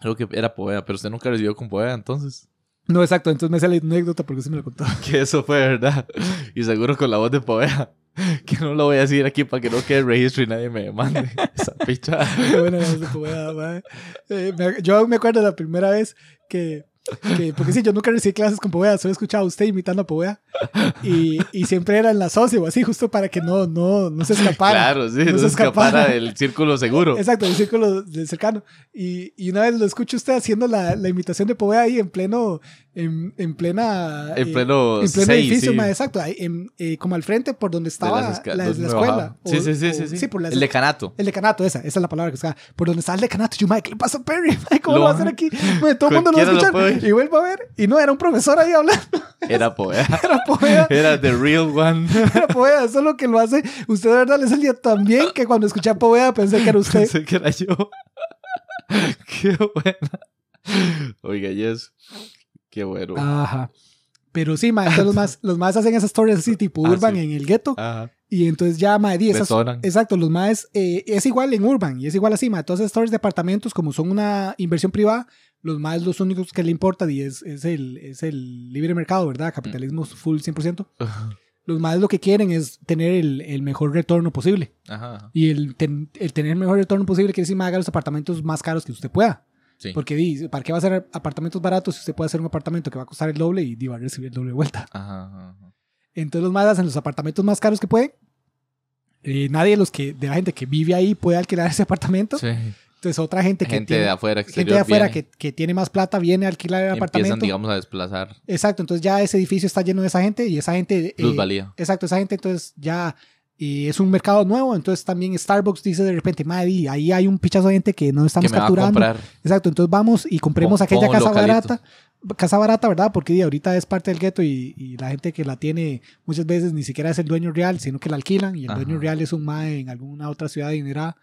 Speaker 2: Creo que era Poveda, pero usted nunca recibió con Poveda, entonces.
Speaker 1: No, exacto, entonces me sale la anécdota porque se me lo contó. (laughs)
Speaker 2: Que eso fue verdad. Y seguro con la voz de Poveda. Que no lo voy a decir aquí para que no quede registro y nadie me demande. Esa picha.
Speaker 1: Qué buena la voz de Poveda, mae. Eh, me- yo me acuerdo la primera vez que, que- porque sí, yo nunca recibí clases con Poveda, solo escuchaba a usted imitando a Poveda. Y, y siempre era en la socia o así, justo para que no, no, no se escapara.
Speaker 2: Claro, sí,
Speaker 1: No
Speaker 2: no
Speaker 1: se
Speaker 2: escapara
Speaker 1: escapara.
Speaker 2: del círculo seguro.
Speaker 1: Exacto, el círculo del cercano. Y, y una vez lo escucho usted haciendo la, la imitación de Poveda ahí en pleno, en, en plena...
Speaker 2: En
Speaker 1: eh,
Speaker 2: pleno,
Speaker 1: en pleno
Speaker 2: seis,
Speaker 1: edificio,
Speaker 2: sí.
Speaker 1: exacto, en- eh, como al frente por donde
Speaker 2: De
Speaker 1: estaba la, escuela.
Speaker 2: bajaba. Sí,
Speaker 1: O-
Speaker 2: sí, sí,
Speaker 1: o-
Speaker 2: sí, sí.
Speaker 1: por la
Speaker 2: El decanato.
Speaker 1: el decanato, esa, esa es la palabra que está. Por donde está el decanato, yo, madre, ¿qué le pasa a Perry? (laughs) Madre, ¿Cómo
Speaker 2: Lo-
Speaker 1: va a hacer aquí? Madre, todo el mundo lo va a escuchar. y vuelvo a ver, y no, era un profesor ahí hablando. (laughs)
Speaker 2: Era Poveda. (laughs)
Speaker 1: Era Poveda,
Speaker 2: Era the real one.
Speaker 1: era Poveda, eso es lo que lo hace. Usted de verdad le salía tan bien que cuando escuché a Poveda pensé que era usted.
Speaker 2: Pensé que era yo. Qué buena. Oiga, yes. Qué bueno.
Speaker 1: Ajá. Pero sí, entonces los más, (laughs) los más hacen esas stories así, tipo
Speaker 2: Ah,
Speaker 1: urban
Speaker 2: sí.
Speaker 1: en el gueto.
Speaker 2: Ajá.
Speaker 1: Y entonces ya, madre, di esas. Exacto, los más eh, es igual en Urban y es igual así, ma. Todas esas stories de apartamentos, como son una inversión privada, los más los únicos que le importa y es, es, el, es el libre mercado, ¿verdad? Capitalismo full 100%. Los más lo que quieren es tener el, el mejor retorno posible.
Speaker 2: Ajá. ajá.
Speaker 1: Y el, ten- el tener el mejor retorno posible quiere decir, mae, haga los apartamentos más caros que usted pueda.
Speaker 2: Sí.
Speaker 1: Porque, di, ¿para qué va a hacer apartamentos baratos si usted puede hacer un apartamento que va a costar el doble y di, va a recibir el doble de vuelta?
Speaker 2: Ajá, ajá.
Speaker 1: Entonces los más hacen los apartamentos más caros que pueden. Eh, nadie de los que de la gente que vive ahí puede alquilar (laughs) ese apartamento.
Speaker 2: Sí.
Speaker 1: Entonces otra gente que
Speaker 2: Gente
Speaker 1: tiene,
Speaker 2: de afuera,
Speaker 1: gente de afuera que, que tiene más plata viene a alquilar el
Speaker 2: y empiezan,
Speaker 1: apartamento.
Speaker 2: digamos, a desplazar
Speaker 1: Exacto, entonces ya ese edificio está lleno de esa gente y esa gente... eh,
Speaker 2: plusvalía.
Speaker 1: exacto, esa gente entonces ya eh, es un mercado nuevo, entonces también Starbucks dice de repente, madre, ahí hay un pichazo de gente que no
Speaker 2: que
Speaker 1: estamos
Speaker 2: a
Speaker 1: capturando.
Speaker 2: comprar.
Speaker 1: Exacto, entonces vamos y compremos aquella casa
Speaker 2: localito.
Speaker 1: barata. Casa barata, ¿verdad? Porque di, ahorita es parte del gueto y, y la gente que la tiene muchas veces ni siquiera es el dueño real, sino que la alquilan y el
Speaker 2: Ajá.
Speaker 1: dueño real es un MAE en alguna otra ciudad adinerada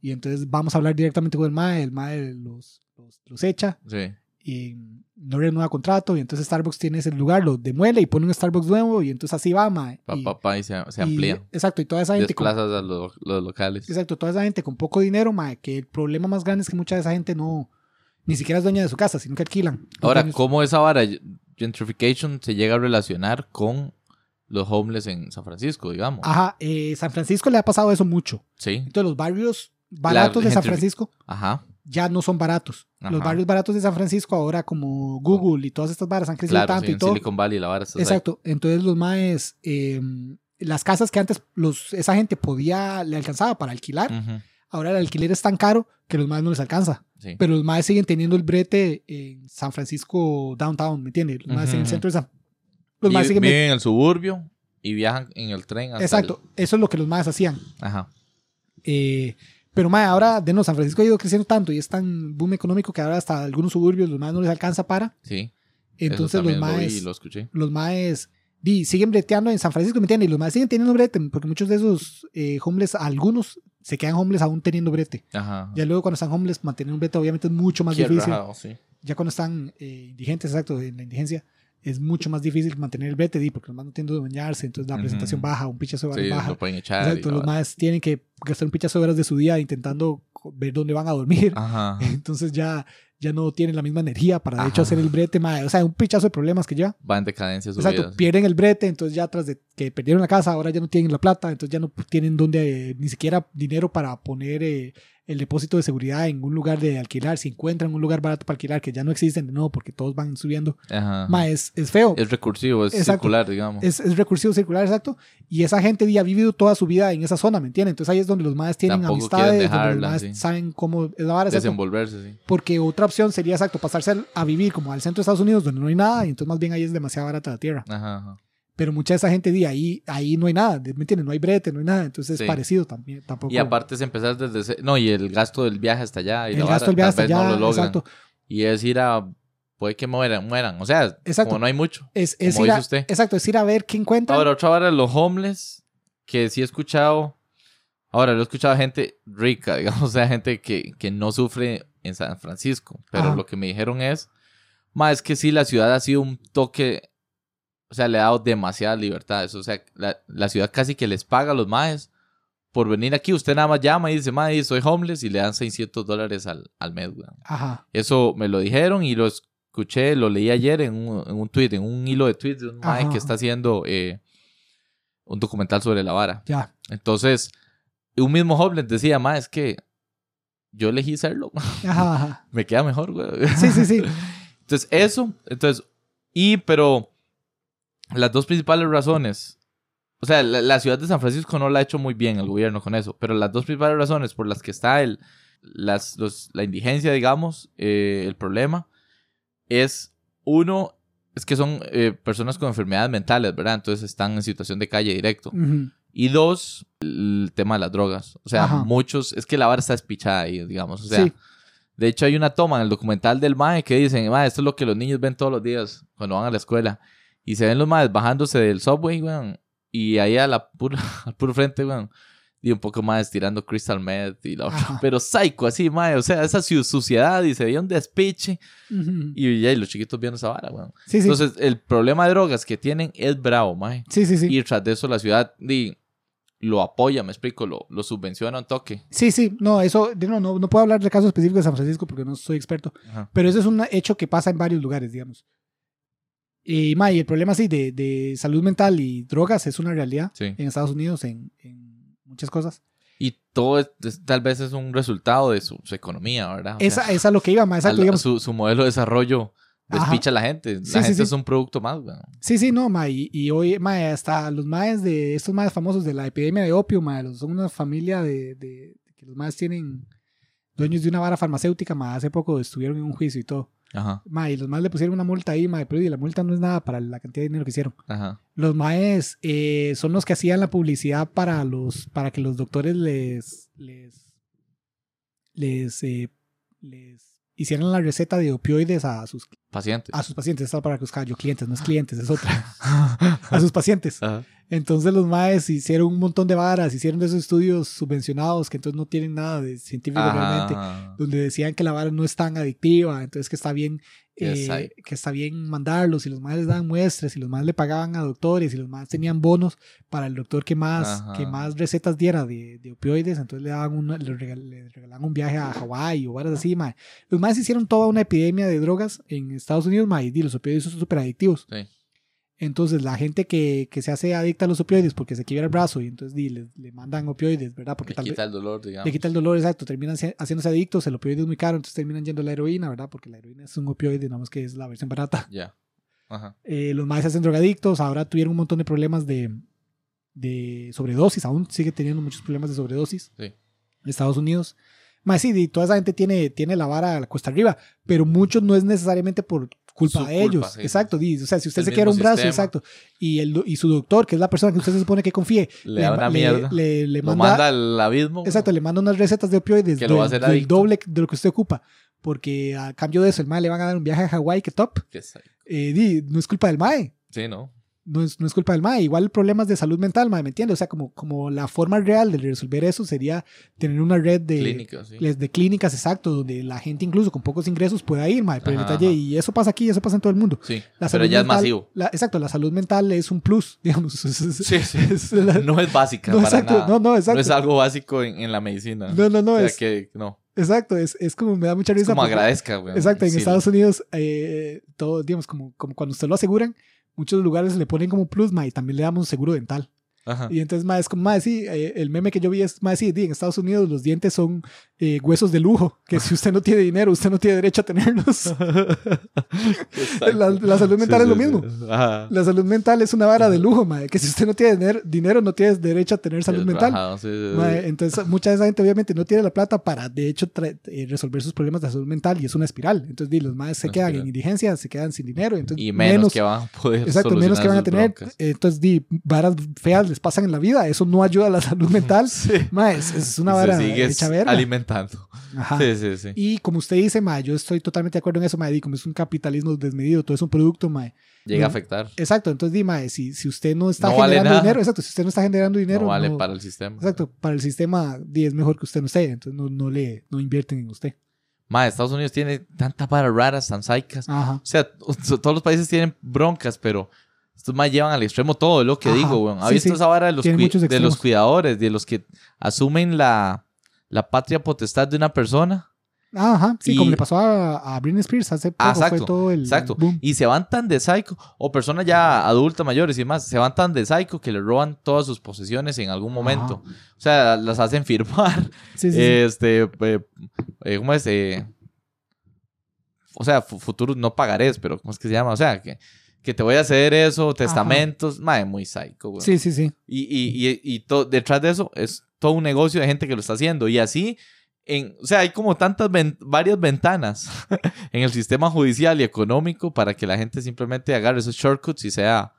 Speaker 1: y entonces vamos a hablar directamente con el MAE, el MAE los, los, los echa
Speaker 2: Sí.
Speaker 1: Y no renueva contrato y entonces Starbucks tiene ese lugar, lo demuele y pone un Starbucks nuevo y entonces así va, MAE.
Speaker 2: Pa,
Speaker 1: Y-
Speaker 2: pa, pa, y se, se
Speaker 1: y-
Speaker 2: amplía.
Speaker 1: exacto, y toda esa gente con,
Speaker 2: a los, los locales.
Speaker 1: exacto, toda esa gente con poco dinero, MAE, que el problema más grande es que mucha de esa gente no ni siquiera es dueña de su casa, sino que alquilan.
Speaker 2: Ahora, ¿cómo esa vara gentrification se llega a relacionar con los homeless en San Francisco, digamos?
Speaker 1: Ajá, eh, San Francisco le ha pasado eso mucho.
Speaker 2: Sí.
Speaker 1: Entonces los barrios baratos de San Francisco
Speaker 2: Ajá.
Speaker 1: Ya no son baratos. Los
Speaker 2: Ajá.
Speaker 1: barrios baratos de San Francisco ahora como Google y todas estas barras han crecido
Speaker 2: Claro,
Speaker 1: tanto
Speaker 2: sí,
Speaker 1: y
Speaker 2: en
Speaker 1: todo.
Speaker 2: Silicon Valley la vara está ahí.
Speaker 1: Exacto. Entonces los maes, eh, las casas que antes los, esa gente podía, le alcanzaba para alquilar,
Speaker 2: Ujú,
Speaker 1: ahora el alquiler es tan caro que los maes no les alcanza.
Speaker 2: Sí.
Speaker 1: Pero los maes siguen teniendo el brete en San Francisco downtown, ¿me entiendes? Los maes
Speaker 2: Ujú,
Speaker 1: en el centro de San Los maes siguen...
Speaker 2: viven en el suburbio y viajan en el tren hasta
Speaker 1: Exacto, eso es lo que los maes hacían.
Speaker 2: el- Ajá.
Speaker 1: Eh, pero mae, ahora de no, San Francisco ha ido creciendo tanto y es tan boom económico que ahora hasta algunos suburbios los maes no les alcanza para.
Speaker 2: Sí.
Speaker 1: Entonces los
Speaker 2: también lo vi
Speaker 1: maes,
Speaker 2: lo escuché.
Speaker 1: los maes di, siguen breteando en San Francisco, ¿me entiendes? Y los maes siguen teniendo brete porque muchos de esos eh, homeless, algunos se quedan homeless aún teniendo brete.
Speaker 2: Ajá.
Speaker 1: Ya luego cuando están homeless, mantener un brete obviamente es mucho más
Speaker 2: Qué
Speaker 1: difícil.
Speaker 2: rajado, sí.
Speaker 1: Ya cuando están eh, indigentes, exacto, en la indigencia, es mucho más difícil mantener el brete, di, porque los maes no tienden a bañarse, entonces la presentación baja, un pichazo de
Speaker 2: Sí,
Speaker 1: baja.
Speaker 2: lo pueden echar.
Speaker 1: Exacto, los más tienen que gastar un pichazo de horas de su día intentando ver dónde van a dormir.
Speaker 2: Ajá. (laughs)
Speaker 1: Entonces ya, ya no tienen la misma energía para de hecho hacer el brete. mae. O sea, un pichazo de problemas que ya.
Speaker 2: Va en decadencia su
Speaker 1: Exacto,
Speaker 2: vida. sí.
Speaker 1: pierden el brete, entonces ya tras de que perdieron la casa, ahora ya no tienen la plata, entonces ya no tienen donde, eh, ni siquiera dinero para poner eh, el depósito de seguridad en un lugar de alquilar. Si encuentran un lugar barato para alquilar, que ya no existen de nuevo porque todos van subiendo,
Speaker 2: Ajá.
Speaker 1: mae, es, es feo.
Speaker 2: Es recursivo, es
Speaker 1: Exacto.
Speaker 2: circular, digamos.
Speaker 1: Es, es recursivo circular, exacto. Y esa gente ya ha vivido toda su vida en esa zona, ¿me entiendes? Entonces ahí es donde los madres tienen
Speaker 2: Tampoco
Speaker 1: amistades,
Speaker 2: quieren
Speaker 1: donde los
Speaker 2: dejarla,
Speaker 1: madres
Speaker 2: sí.
Speaker 1: saben cómo es la vara.
Speaker 2: Desenvolverse, sí.
Speaker 1: Porque otra opción sería, exacto, pasarse a vivir como al centro de Estados Unidos, donde no hay nada, y entonces más bien ahí es demasiado barata la tierra.
Speaker 2: Ajá, ajá.
Speaker 1: Pero mucha de esa gente di ahí, ahí no hay nada, ¿me entiendes? No hay brete, no hay nada, entonces
Speaker 2: Sí.
Speaker 1: es parecido también. Tampoco,
Speaker 2: Y aparte es empezar desde... ce- No, y el gasto del viaje hasta allá. Y
Speaker 1: el gasto del viaje hasta allá,
Speaker 2: no lo logran.
Speaker 1: exacto.
Speaker 2: Y es ir a... Puede que mueran, mueran. O sea,
Speaker 1: Exacto.
Speaker 2: como no hay mucho.
Speaker 1: Es, es
Speaker 2: Como
Speaker 1: ir a,
Speaker 2: dice usted.
Speaker 1: exacto, es ir a ver qué encuentran.
Speaker 2: Ahora, otra vara, los homeless, que sí he escuchado... Ahora, lo he escuchado a gente rica, (laughs) digamos, o sea, gente que, que no sufre en San Francisco. Pero
Speaker 1: Ajá.
Speaker 2: lo que me dijeron es... Más es que sí, la ciudad ha sido un toque... O sea, le ha dado demasiadas libertades. O sea, la, la ciudad casi que les paga a los maes por venir aquí. Usted nada más llama y dice, mae, soy homeless y le dan 600 dólares al, al mes, weón.
Speaker 1: Ajá,
Speaker 2: Eso me lo dijeron y lo escuché, lo leí ayer en un, en un tweet, en un hilo de tweets de un mae
Speaker 1: Ajá.
Speaker 2: que está haciendo eh, un documental sobre la vara.
Speaker 1: ya.
Speaker 2: Entonces, un mismo homeless decía, mae, es que yo elegí serlo.
Speaker 1: Ajá, (laughs)
Speaker 2: me queda mejor, weón.
Speaker 1: Sí, sí, sí. (laughs)
Speaker 2: Entonces, eso, entonces, y, pero las dos principales razones, o sea, la, la ciudad de San Francisco no la ha hecho muy bien el gobierno con eso, pero las dos principales razones por las que está el, las, los- la indigencia, digamos, eh, el problema, es uno, es que son eh, personas con enfermedades mentales, ¿verdad? Entonces están en situación de calle directo.
Speaker 1: Ujú.
Speaker 2: Y dos, el tema de las drogas. O sea,
Speaker 1: Ajá.
Speaker 2: muchos, es que la vara está despichada ahí, digamos. O sea,
Speaker 1: Sí.
Speaker 2: de hecho hay una toma en el documental del MAE que dicen, MAE, esto es lo que los niños ven todos los días cuando van a la escuela. Y se ven los MAEs bajándose del subway, weón. Y ahí a la pura, (laughs) al puro frente, weón. Y un poco más tirando crystal meth y la otra.
Speaker 1: Ajá.
Speaker 2: Pero psycho, así, mae. O sea, esa su- suciedad y se veía un despiche.
Speaker 1: Ujú.
Speaker 2: Y ya, y los chiquitos viendo esa vara, weón.
Speaker 1: Sí, sí.
Speaker 2: Entonces, el problema de drogas que tienen es bravo, mae.
Speaker 1: sí, sí, sí.
Speaker 2: Y tras de eso la ciudad di, lo apoya, me explico, lo, lo subvenciona un toque.
Speaker 1: Sí, sí, no, eso, no, no, no puedo hablar de casos específicos de San Francisco porque no soy experto,
Speaker 2: Ajá.
Speaker 1: pero eso es un hecho que pasa en varios lugares, digamos. Y, ma, y el problema así de, de salud mental y drogas es una realidad
Speaker 2: Sí.
Speaker 1: en Estados Unidos en, en muchas cosas.
Speaker 2: Y todo es- es- tal vez es un resultado de su, su economía, ¿verdad? O sea,
Speaker 1: Esa, esa es lo que iba, ma, exacto, digamos.
Speaker 2: su, su modelo de desarrollo
Speaker 1: Ajá.
Speaker 2: despicha a la gente. La
Speaker 1: Sí, sí,
Speaker 2: gente
Speaker 1: sí.
Speaker 2: es un producto más, weón.
Speaker 1: Sí, sí, no, ma, y, y hoy, ma, hasta los maes de estos maes famosos de la epidemia de opio, ma, los- son una familia de, de- que los maes tienen dueños de una vara farmacéutica, ma, hace poco estuvieron en un juicio y todo.
Speaker 2: Ajá,
Speaker 1: Ma, y los maes le pusieron una multa ahí, ma, pero y la multa no es nada para la cantidad de dinero que hicieron.
Speaker 2: ajá.
Speaker 1: Los maes eh, son los que hacían la publicidad para los para que los doctores les les les, eh, les hicieran la receta de opioides a sus
Speaker 2: Pacientes.
Speaker 1: a sus pacientes. Esta para que buscaba yo clientes, no es clientes, es otra. (laughs) a sus pacientes.
Speaker 2: Ajá.
Speaker 1: Entonces los maes hicieron un montón de varas, hicieron de esos estudios subvencionados que entonces no tienen nada de científico realmente donde decían que la vara no es tan adictiva, entonces que está bien eh, que está bien mandarlos y los más les daban muestras y los más le pagaban a doctores y los más tenían bonos para el doctor que más
Speaker 2: Ajá.
Speaker 1: que más recetas diera de, de opioides, entonces le daban una, le, regal- le regalaban un viaje a Hawái o varas así, mae. Los más hicieron toda una epidemia de drogas en Estados Unidos, mae, y los opioides son súper adictivos.
Speaker 2: Sí.
Speaker 1: Entonces la gente que, que se hace adicta a los opioides porque se quiebra el brazo y entonces le, le mandan opioides, ¿verdad? Porque
Speaker 2: Le
Speaker 1: tal vez
Speaker 2: quita el dolor, digamos.
Speaker 1: le quita el dolor, exacto. Terminan se- haciéndose adictos. El opioide es muy caro, entonces terminan yendo a la heroína, ¿verdad? Porque la heroína es un opioide, nada más que es la versión barata.
Speaker 2: Ya. Ajá.
Speaker 1: Eh, los más se hacen drogadictos. Ahora tuvieron un montón de problemas de, de sobredosis. Aún sigue teniendo muchos problemas de sobredosis.
Speaker 2: Sí.
Speaker 1: En Estados Unidos. Más sí, toda esa gente tiene, tiene la vara a la cuesta arriba, pero muchos no es necesariamente por culpa
Speaker 2: Su
Speaker 1: de
Speaker 2: culpa,
Speaker 1: ellos.
Speaker 2: sí.
Speaker 1: Exacto. di, O sea, si usted
Speaker 2: El
Speaker 1: se quiebra un brazo,
Speaker 2: sistema.
Speaker 1: exacto, y, el, y su doctor, que es la persona que usted se supone que confíe,
Speaker 2: Le da una
Speaker 1: le-
Speaker 2: mierda.
Speaker 1: le- le manda,
Speaker 2: manda al abismo.
Speaker 1: Exacto, le manda unas recetas de opioides
Speaker 2: Que lo va a
Speaker 1: del-
Speaker 2: hacer
Speaker 1: del
Speaker 2: adicto.
Speaker 1: doble de lo que usted ocupa. Porque a cambio de eso, el MAE le van a dar un viaje a Hawái, que top. Eh, di, no es culpa del MAE.
Speaker 2: Sí, ¿no?
Speaker 1: No es, no es culpa del MAE. Igual problemas de salud mental, MAE, ¿me entiende? O sea, como, como la forma real de resolver eso sería tener una red de
Speaker 2: Clínica, sí.
Speaker 1: de clínicas, exacto, donde la gente incluso con pocos ingresos pueda ir, MAE. Pero el
Speaker 2: Ajá,
Speaker 1: detalle,
Speaker 2: ajá.
Speaker 1: y eso pasa aquí, eso pasa en todo el mundo.
Speaker 2: Sí.
Speaker 1: La
Speaker 2: Pero
Speaker 1: salud
Speaker 2: ya es
Speaker 1: mental-
Speaker 2: masivo.
Speaker 1: la- exacto, la salud mental es un plus, (laughs) digamos. Es- es-
Speaker 2: Sí, sí. (laughs)
Speaker 1: es la-
Speaker 2: No es básica
Speaker 1: no,
Speaker 2: para
Speaker 1: exacto,
Speaker 2: nada.
Speaker 1: no, no, exacto.
Speaker 2: No es algo básico en, en la medicina.
Speaker 1: No, no, no,
Speaker 2: O sea,
Speaker 1: es,
Speaker 2: que no.
Speaker 1: exacto, es, es como me da mucha
Speaker 2: Es
Speaker 1: risa.
Speaker 2: como
Speaker 1: porque-
Speaker 2: agradezca, güey.
Speaker 1: Exacto, en
Speaker 2: Sí,
Speaker 1: Estados Unidos, eh, todo, digamos, como, como cuando usted lo aseguran, muchos lugares le ponen como plus, ma, y también le damos un seguro dental.
Speaker 2: Ajá.
Speaker 1: Y entonces, ma, es como, ma, sí, eh, el meme que yo vi es, ma, sí, di, en Estados Unidos los dientes son eh, huesos de lujo, que si usted no tiene dinero, usted no tiene derecho a tenerlos. (laughs) la, la salud mental
Speaker 2: Sí,
Speaker 1: es lo mismo.
Speaker 2: sí.
Speaker 1: La salud mental es una vara de lujo, ma, que si usted no tiene dinero, no tiene derecho a tener salud mental. entonces, mucha de esa gente obviamente no tiene la plata para, de hecho, eh, resolver sus problemas de salud mental y es una espiral. Entonces, di, los más se quedan en indigencia, se quedan sin dinero. Entonces,
Speaker 2: Y menos, que van a poder
Speaker 1: Exacto, menos que van a tener.
Speaker 2: broncas.
Speaker 1: Entonces, di, varas feas les pasan en la vida. Eso no ayuda a la salud mental. (laughs)
Speaker 2: Sí.
Speaker 1: Ma, es, es una vara hecha verga.
Speaker 2: Alimentando.
Speaker 1: Ajá.
Speaker 2: Sí, sí, sí.
Speaker 1: Y como usted dice, ma, yo estoy totalmente de acuerdo en eso, ma, di, como es un capitalismo desmedido, todo es un producto, ma.
Speaker 2: Llega
Speaker 1: no-
Speaker 2: a afectar.
Speaker 1: Exacto, entonces, di, ma, si, si usted no está
Speaker 2: No vale
Speaker 1: generando
Speaker 2: nada.
Speaker 1: dinero, exacto, si usted no está generando dinero,
Speaker 2: no vale
Speaker 1: no-
Speaker 2: para el sistema.
Speaker 1: exacto, para el sistema, di, es mejor que usted no esté, entonces no, no le, no invierten en usted.
Speaker 2: Ma, Estados Unidos tiene tantas varas raras, tan saicas.
Speaker 1: Ajá.
Speaker 2: O sea, todos los países tienen broncas, pero estos más llevan al extremo todo, es lo que
Speaker 1: Ajá.
Speaker 2: digo, weón. ¿Ha
Speaker 1: Sí,
Speaker 2: visto
Speaker 1: sí.
Speaker 2: esa vara de los, de los cuidadores, de los que asumen la, la patria potestad de una persona?
Speaker 1: Ajá, sí,
Speaker 2: Y-
Speaker 1: como le pasó a, a Britney Spears hace poco,
Speaker 2: Ah,
Speaker 1: fue
Speaker 2: exacto,
Speaker 1: todo el
Speaker 2: Exacto.
Speaker 1: boom.
Speaker 2: Y se van tan de psycho, o personas ya adultas mayores y demás, se van tan de psycho que le roban todas sus posesiones en algún momento. O sea, las hacen firmar. (laughs)
Speaker 1: Sí, sí.
Speaker 2: Este, eh, eh, ¿cómo es? Eh, o sea, fu- futuros no pagarés, pero ¿cómo es que se llama? O sea, que, que te voy a hacer eso, testamentos. Madre, muy psycho, güey.
Speaker 1: sí, sí, sí.
Speaker 2: Y, y, y, y detrás de eso es todo un negocio de gente que lo está haciendo. Y así, en, o sea, hay como tantas, ven- varias ventanas (laughs) en el sistema judicial y económico para que la gente simplemente agarre esos shortcuts y sea,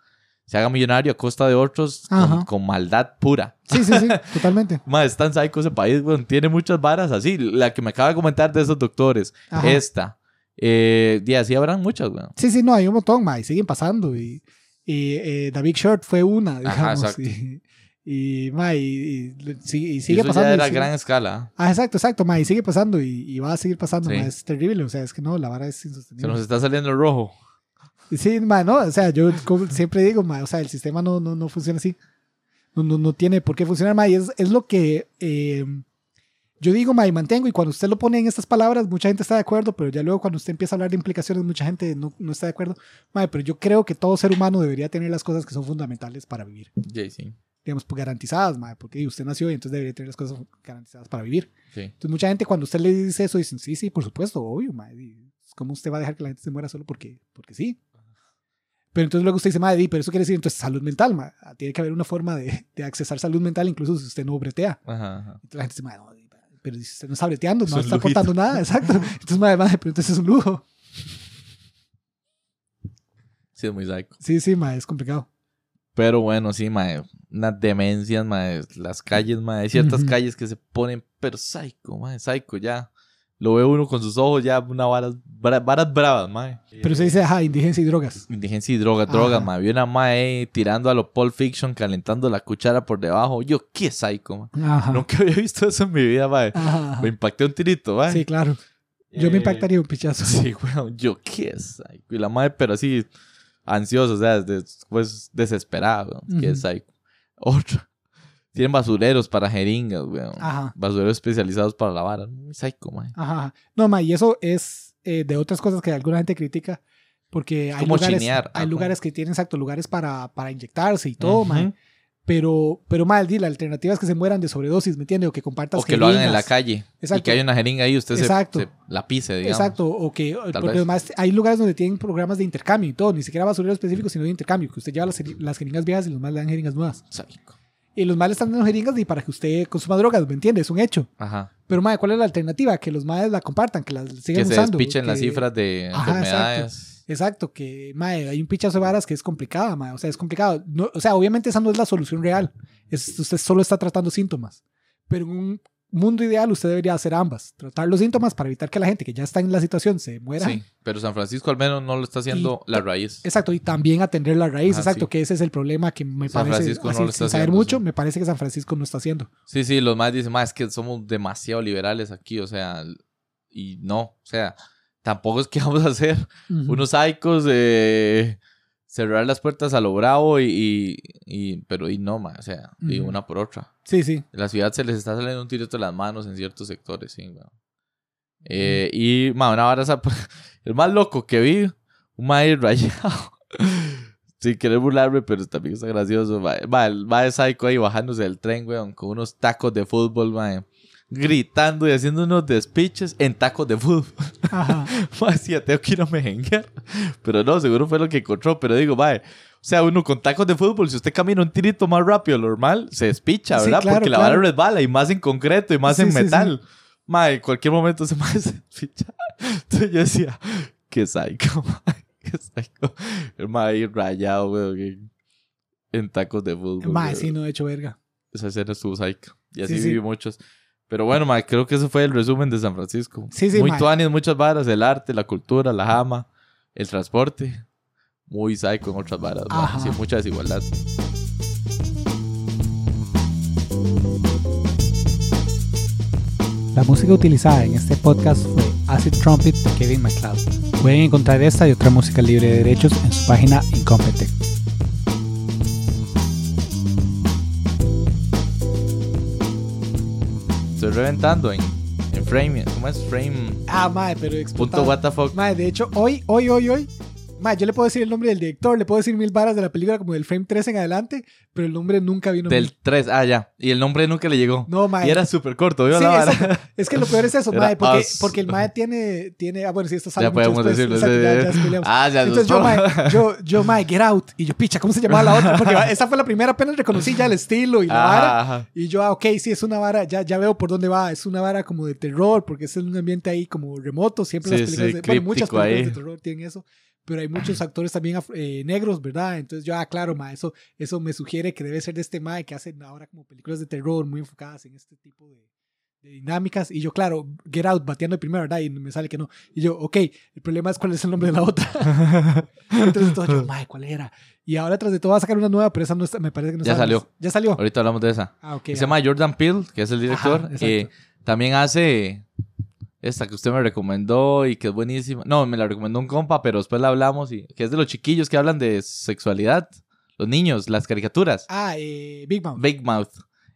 Speaker 2: se haga millonario a costa de otros con,
Speaker 1: Ajá.
Speaker 2: con maldad pura.
Speaker 1: Sí, sí, sí, (laughs) totalmente.
Speaker 2: Más, es tan psycho ese país, weón. Tiene muchas varas así. La que me acaba de comentar de esos doctores.
Speaker 1: Ajá.
Speaker 2: Esta. Eh, y así habrán muchas, weón.
Speaker 1: Sí, sí, no, hay un montón, ma, y siguen pasando. Y, y eh, Big Short fue una,
Speaker 2: Ajá,
Speaker 1: digamos.
Speaker 2: exacto.
Speaker 1: y, y, ma, y, y- y
Speaker 2: Y
Speaker 1: sigue
Speaker 2: eso
Speaker 1: pasando.
Speaker 2: ya
Speaker 1: y
Speaker 2: era a gran escala.
Speaker 1: Ah, exacto, exacto, ma, y sigue pasando y, y va a seguir pasando,
Speaker 2: Sí.
Speaker 1: ma, es terrible, o sea, es que no, la vara es
Speaker 2: Se
Speaker 1: insostenible.
Speaker 2: nos está saliendo el rojo.
Speaker 1: Sí, ma, no, o sea, yo siempre digo, ma, o sea, el sistema no, no, no funciona así. No, no, no tiene por qué funcionar, ma, y es, es lo que... eh, Yo digo, mae, mantengo, y cuando usted lo pone en estas palabras, mucha gente está de acuerdo, pero ya luego cuando usted empieza a hablar de implicaciones, mucha gente no, no está de acuerdo. Mae, pero yo creo que todo ser humano debería tener las cosas que son fundamentales para vivir.
Speaker 2: Sí, sí.
Speaker 1: Digamos, pues, garantizadas, mae, porque usted nació y entonces debería tener las cosas garantizadas para vivir.
Speaker 2: Sí.
Speaker 1: Entonces, mucha gente cuando usted le dice eso, dicen, sí, sí, por supuesto, obvio, y ¿Cómo usted va a dejar que la gente se muera solo porque, porque sí? Pero entonces luego usted dice, madre, pero eso quiere decir entonces salud mental, mae. Tiene que haber una forma de, de accesar salud mental, incluso si usted no bretea.
Speaker 2: Ajá, ajá.
Speaker 1: Entonces la gente dice, madre, no, pero si usted no está breteando,
Speaker 2: Es
Speaker 1: no
Speaker 2: un
Speaker 1: está
Speaker 2: lujito.
Speaker 1: aportando nada, exacto. (laughs) Entonces, madre, madre, pero entonces es un lujo.
Speaker 2: Sí, es muy psycho.
Speaker 1: Sí, sí, madre, es complicado.
Speaker 2: Pero bueno, sí, mae. Unas demencias, mae. Las calles, mae. Ciertas
Speaker 1: Ujú.
Speaker 2: calles que se ponen, pero psycho, mae. Psycho, ya. Lo ve uno con sus ojos, ya una varas, varas bravas, mae.
Speaker 1: Pero se dice, ajá, indigencia y drogas.
Speaker 2: Indigencia y droga, droga,
Speaker 1: Ajá.
Speaker 2: mae. Vi una mae tirando a lo Pulp Fiction, calentando la cuchara por debajo. Yo, qué psycho, mae.
Speaker 1: Ajá.
Speaker 2: Nunca había visto eso en mi vida, mae.
Speaker 1: Ajá.
Speaker 2: Me impacté un tirito, mae.
Speaker 1: Sí, claro. Yo me
Speaker 2: Eh,
Speaker 1: impactaría un pichazo. (laughs)
Speaker 2: Sí, weón, yo qué psycho. Y la madre, pero así, ansioso, o sea, después desesperado. Qué
Speaker 1: Ujú.
Speaker 2: psycho. Otra. (laughs) Tienen basureros para jeringas, weón.
Speaker 1: Ajá.
Speaker 2: Basureros especializados para la vara. Muy psycho, mae.
Speaker 1: Ajá. No, ma, y eso es eh, de otras cosas que alguna gente critica. Porque hay
Speaker 2: como
Speaker 1: lugares,
Speaker 2: chinear,
Speaker 1: hay lugares que tienen exacto lugares para, para inyectarse y todo,
Speaker 2: Ujú.
Speaker 1: ma. Pero, pero mal, di, la alternativa es que se mueran de sobredosis, ¿me entiendes? O que compartas
Speaker 2: O que lo hagan en la calle. Y
Speaker 1: Exacto.
Speaker 2: que hay una jeringa ahí y usted se,
Speaker 1: Exacto.
Speaker 2: se la pise, digamos.
Speaker 1: Exacto, o que, porque
Speaker 2: vez.
Speaker 1: además hay lugares donde tienen programas de intercambio y todo, ni siquiera basurero específico, sino de intercambio, que usted lleva las, las jeringas viejas y los más le dan jeringas nuevas.
Speaker 2: Psycho.
Speaker 1: Y los más le están dando jeringas y para que usted consuma drogas, ¿me entiende? Es un hecho.
Speaker 2: Ajá.
Speaker 1: Pero, madre, ¿cuál es la alternativa? Que los madres la compartan, que las sigan
Speaker 2: Que se
Speaker 1: usando.
Speaker 2: despichen las
Speaker 1: que-
Speaker 2: cifras de
Speaker 1: Ajá,
Speaker 2: enfermedades.
Speaker 1: Exacto, que mae, hay un pichazo de varas que es complicada, mae, o sea, es complicado. No, o sea, obviamente esa no es la solución real. Es, usted solo está tratando síntomas. Pero en un mundo ideal usted debería hacer ambas. Tratar los síntomas para evitar que la gente que ya está en la situación se muera.
Speaker 2: Sí, pero San Francisco al menos no lo está haciendo
Speaker 1: Y-
Speaker 2: la raíz.
Speaker 1: Exacto, y también atender la raíz,
Speaker 2: Ajá,
Speaker 1: exacto,
Speaker 2: sí.
Speaker 1: que ese es el problema que me
Speaker 2: San
Speaker 1: parece,
Speaker 2: Francisco no
Speaker 1: así,
Speaker 2: lo está
Speaker 1: sin saber
Speaker 2: haciendo,
Speaker 1: mucho,
Speaker 2: sí.
Speaker 1: me parece que San Francisco no está haciendo.
Speaker 2: Sí, sí, los más dicen, más es que somos demasiado liberales aquí, o sea, y no, o sea, tampoco es que (laughs) vamos a hacer
Speaker 1: Ujú.
Speaker 2: unos psicos, eh, cerrar las puertas a lo bravo y, y, y- pero y no, ma, o sea, y
Speaker 1: Ujú.
Speaker 2: una por otra.
Speaker 1: Sí, sí.
Speaker 2: La ciudad se les está saliendo un tirito de las manos en ciertos sectores, sí, weón. Eh, y, ma, una vara, (laughs) el más loco que vi, un maíz rayado. (laughs) Sin querer burlarme, pero también está gracioso. Ma, Ma, el ma de psycho ahí bajándose del tren, weón, con unos tacos de fútbol, ma, gritando y haciendo unos despiches en tacos de fútbol.
Speaker 1: Ajá.
Speaker 2: Decía, tengo que ir a mejenguear. Pero no, seguro fue lo que encontró. Pero digo, mae, o sea, uno con tacos de fútbol, si usted camina un tirito más rápido, lo normal, se despicha,
Speaker 1: Sí,
Speaker 2: ¿verdad?
Speaker 1: claro,
Speaker 2: Porque la
Speaker 1: claro.
Speaker 2: vara resbala y más en concreto y más
Speaker 1: Sí,
Speaker 2: en
Speaker 1: sí, sí.
Speaker 2: metal. Mae, en cualquier momento se (laughs) se despicha. Entonces yo decía, qué psycho, (laughs) mae, qué psycho. El mae ahí rayado, weón, en, tacos de fútbol.
Speaker 1: Mae, sí, no he hecho verga.
Speaker 2: Esa escena estuvo psycho. Y así
Speaker 1: Sí, sí.
Speaker 2: viví muchos. Pero bueno, creo que ese fue el resumen de San Francisco.
Speaker 1: Sí, sí,
Speaker 2: Muy
Speaker 1: mae.
Speaker 2: tuanis, muchas varas. El arte, la cultura, la jama, el transporte. Muy psycho en otras varas. Sí, mucha desigualdad.
Speaker 1: La música utilizada en este podcast fue Acid Trumpet de Kevin MacLeod. Pueden encontrar esta y otra música libre de derechos en su página Incompetech.
Speaker 2: Estoy reventando en, en frame. ¿Cómo es? Frame.
Speaker 1: Ah, mae, pero
Speaker 2: Punto
Speaker 1: explotado.
Speaker 2: what the fuck.
Speaker 1: Mae, de hecho, hoy, hoy, hoy, hoy, mae, yo le puedo decir el nombre del director, le puedo decir mil varas de la película como del frame 3 en adelante, pero el nombre nunca vino.
Speaker 2: Del 3. Ah, ya. Y el nombre nunca le llegó.
Speaker 1: No, mae.
Speaker 2: Y era súper corto. ¿vio
Speaker 1: Sí. (laughs) Es que lo peor es eso, mae, porque, porque el mae (laughs) tiene, tiene, ah, bueno, sí, esto sale
Speaker 2: Ya podemos
Speaker 1: después,
Speaker 2: decirlo.
Speaker 1: exacto, ya-
Speaker 2: sí.
Speaker 1: ya spoileamos.
Speaker 2: ah, ya.
Speaker 1: Entonces yo, mae, (laughs) yo, yo, mae, Get Out. Y yo, picha, ¿cómo se llamaba la otra? Porque esa fue la primera, apenas reconocí ya el estilo y la vara.
Speaker 2: Ajá.
Speaker 1: Y yo, ah, ok, sí, es una vara, ya, ya veo por dónde va. Es una vara como de terror, porque es un ambiente ahí como remoto. Siempre
Speaker 2: Sí,
Speaker 1: las películas, de, bueno, muchas películas
Speaker 2: ahí.
Speaker 1: de terror tienen eso. Pero hay muchos actores también eh, negros, ¿verdad? Entonces yo, ah, claro, ma, eso, eso me sugiere que debe ser de este mae que hacen ahora como películas de terror muy enfocadas en este tipo de, de dinámicas. Y yo, claro, Get Out, bateando el primero, ¿verdad? Y me sale que no. Y yo, ok, el problema es cuál es el nombre de la otra. (laughs) Entonces todo yo, mae, ¿cuál era? Y ahora tras de todo va a sacar una nueva, pero esa no está, me parece que no
Speaker 2: Ya salió.
Speaker 1: Ya salió.
Speaker 2: Ahorita hablamos de esa.
Speaker 1: Ah, ok.
Speaker 2: se
Speaker 1: ah.
Speaker 2: llama Jordan Peele, que es el director.
Speaker 1: Ajá,
Speaker 2: eh, también hace esta que usted me recomendó y que es buenísima. No, me la recomendó un compa, pero después la hablamos y que es de los chiquillos que hablan de sexualidad. Los niños, las caricaturas.
Speaker 1: Ah, eh, Big Mouth.
Speaker 2: Big Mouth.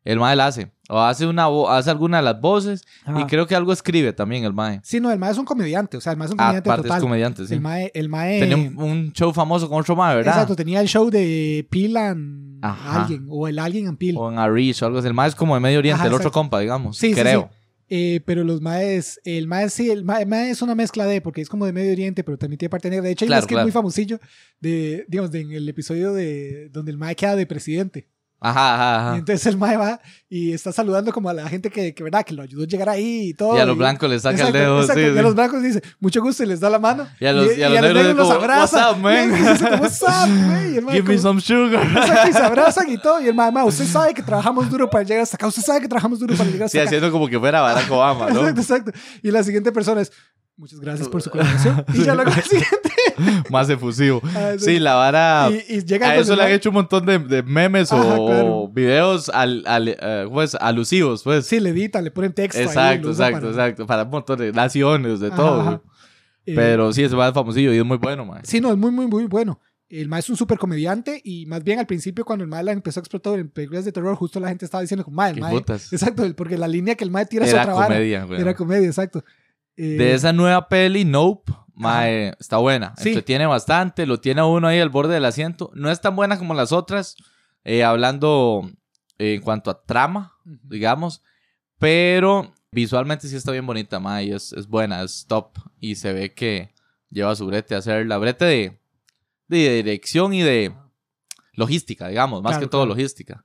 Speaker 2: El mae la hace. O hace, una hace alguna de las voces. Y creo que algo escribe también el Mae.
Speaker 1: Sí, no, el mae es un comediante. O sea, el mae es un comediante
Speaker 2: aparte
Speaker 1: total.
Speaker 2: es comediante, sí.
Speaker 1: El mae... El mae
Speaker 2: Tenía un, un show famoso con otro Mae, ¿verdad?
Speaker 1: Exacto, tenía el show de Peel and
Speaker 2: Ajá.
Speaker 1: alguien. O el alguien and Peel.
Speaker 2: O en Arish o algo así. El Mae es como de Medio Oriente,
Speaker 1: Ajá,
Speaker 2: el otro compa, digamos.
Speaker 1: Sí, sí,
Speaker 2: creo.
Speaker 1: sí. Eh, pero los maes, el mae sí, el mae, mae es una mezcla de, porque es como de Medio Oriente, pero también tiene parte negra. De hecho, hay
Speaker 2: Claro,
Speaker 1: skit
Speaker 2: claro.
Speaker 1: muy famosillo de, digamos, de, en el episodio de donde el mae queda de presidente.
Speaker 2: Ajá, ajá,
Speaker 1: Y
Speaker 2: ajá.
Speaker 1: entonces el mae va y está saludando como a la gente que, que verdad, que lo ayudó a llegar ahí y todo.
Speaker 2: Y a los blancos les saca
Speaker 1: Exacto,
Speaker 2: el dedo.
Speaker 1: exacto,
Speaker 2: sí,
Speaker 1: y
Speaker 2: sí.
Speaker 1: a los blancos dice, mucho gusto, y les da la mano.
Speaker 2: Y a los- y a los negros
Speaker 1: los
Speaker 2: como,
Speaker 1: abraza. (laughs)
Speaker 2: "What's up, man?"
Speaker 1: Y dice "What's up, güey?" Y el mae
Speaker 2: Give me some sugar.
Speaker 1: Exacto, y se (laughs) abrazan y todo. Y el mae, mae, usted sabe que trabajamos duro para llegar hasta acá. Usted sabe que trabajamos duro para llegar hasta
Speaker 2: Sí,
Speaker 1: acá.
Speaker 2: haciendo como que fuera Barack Obama, ¿no? (laughs)
Speaker 1: Exacto, exacto. Y la siguiente persona es, muchas gracias por su colaboración. Y ya luego la siguiente. (laughs)
Speaker 2: Más efusivo.
Speaker 1: Ah,
Speaker 2: Sí, la vara.
Speaker 1: y, y llega
Speaker 2: A eso le han hecho un montón de, de memes
Speaker 1: Ajá,
Speaker 2: o,
Speaker 1: claro.
Speaker 2: videos al, al, eh, ¿cómo es? alusivos, pues.
Speaker 1: Sí, le editan, le ponen texto.
Speaker 2: exacto, exacto,
Speaker 1: para-
Speaker 2: exacto. Para un montón de naciones, de
Speaker 1: Ajá,
Speaker 2: todo.
Speaker 1: Eh,
Speaker 2: Pero sí, ese va famosillo y es muy bueno, man.
Speaker 1: Sí, no, es muy, muy, muy bueno. El mae es un súper comediante y más bien al principio cuando el mae la empezó a explotar en películas de terror, justo la gente estaba diciendo como, mae, el mae. Exacto, porque la línea que el mae tira es
Speaker 2: Era
Speaker 1: otra vara.
Speaker 2: comedia, güey.
Speaker 1: Era comedia, exacto. Eh,
Speaker 2: De esa nueva peli, Nope, mae, está buena.
Speaker 1: Sí.
Speaker 2: Entretiene bastante, lo tiene uno ahí al borde del asiento. No es tan buena como las otras, eh, hablando eh, en cuanto a trama, digamos. Pero visualmente sí está bien bonita, mae, es, es buena, es top. Y se ve que lleva su brete a hacerla. Brete de, de dirección y de logística, digamos, más
Speaker 1: Claro,
Speaker 2: que todo
Speaker 1: claro.
Speaker 2: logística.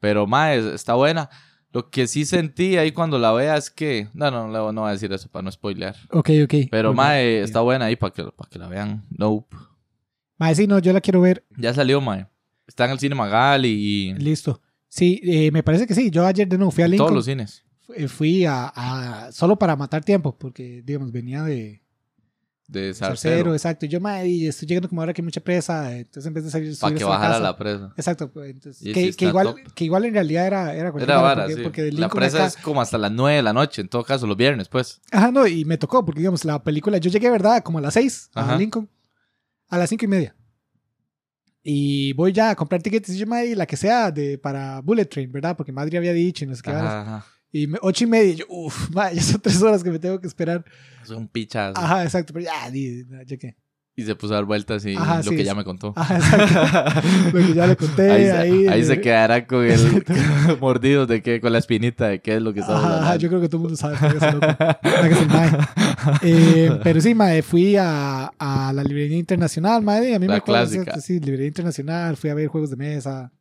Speaker 2: Pero mae, está buena. Lo que sí sentí ahí cuando la vea es que. No, no, no, no voy a decir eso para no spoilear.
Speaker 1: Ok, ok.
Speaker 2: Pero,
Speaker 1: Ok.
Speaker 2: mae, está buena ahí para que, para que la vean. Nope.
Speaker 1: Mae, sí, no, yo la quiero ver.
Speaker 2: Ya salió, mae. Está en el cine Magali y
Speaker 1: Listo. Sí, eh, me parece que sí. Yo ayer de nuevo fui a Lincoln.
Speaker 2: todos los cines.
Speaker 1: eh, fui a, a- solo para matar tiempo, porque, digamos, venía de
Speaker 2: De Sarcero.
Speaker 1: exacto. Yo, madre, y estoy llegando como ahora que hay mucha presa, entonces en vez de salir,
Speaker 2: Para que bajara
Speaker 1: casa.
Speaker 2: la presa.
Speaker 1: Exacto, pues, entonces, que,
Speaker 2: sí
Speaker 1: que igual, que igual en realidad era, era
Speaker 2: Era
Speaker 1: vara, porque,
Speaker 2: sí.
Speaker 1: porque
Speaker 2: La presa
Speaker 1: acá-
Speaker 2: es como hasta las 9 de la noche, en todo caso, los viernes, pues.
Speaker 1: Ajá, no, y me tocó, porque digamos, la película, yo llegué, ¿verdad? Como a las 6 a
Speaker 2: Ajá.
Speaker 1: Lincoln, a las cinco y media. Y voy ya a comprar tickets, y yo, madre, la que sea, de, para Bullet Train, ¿verdad? Porque Madrid había dicho y no sé qué.
Speaker 2: ajá.
Speaker 1: Y me- ocho y media, y yo, uff, (laughs) ya son tres horas que me tengo que esperar.
Speaker 2: Es un pichazo.
Speaker 1: Ajá, exacto, pero ya, di- ya que.
Speaker 2: Y se puso a dar vueltas y
Speaker 1: Ajá,
Speaker 2: lo
Speaker 1: sí,
Speaker 2: que ya me contó.
Speaker 1: Ajá, exacto. (laughs) Lo que ya le conté
Speaker 2: ahí, se,
Speaker 1: ahí.
Speaker 2: se
Speaker 1: eh,
Speaker 2: quedará con el (laughs) mordido de que, con la espinita de qué es lo que estamos
Speaker 1: Ajá,
Speaker 2: hablando.
Speaker 1: yo creo que todo el mundo sabe loco. que es el mae. Eh, pero sí, mae, fui a, a la librería internacional, mae, y a mí
Speaker 2: La
Speaker 1: me acuerdo,
Speaker 2: clásica.
Speaker 1: Sí, librería internacional, fui a ver juegos de mesa.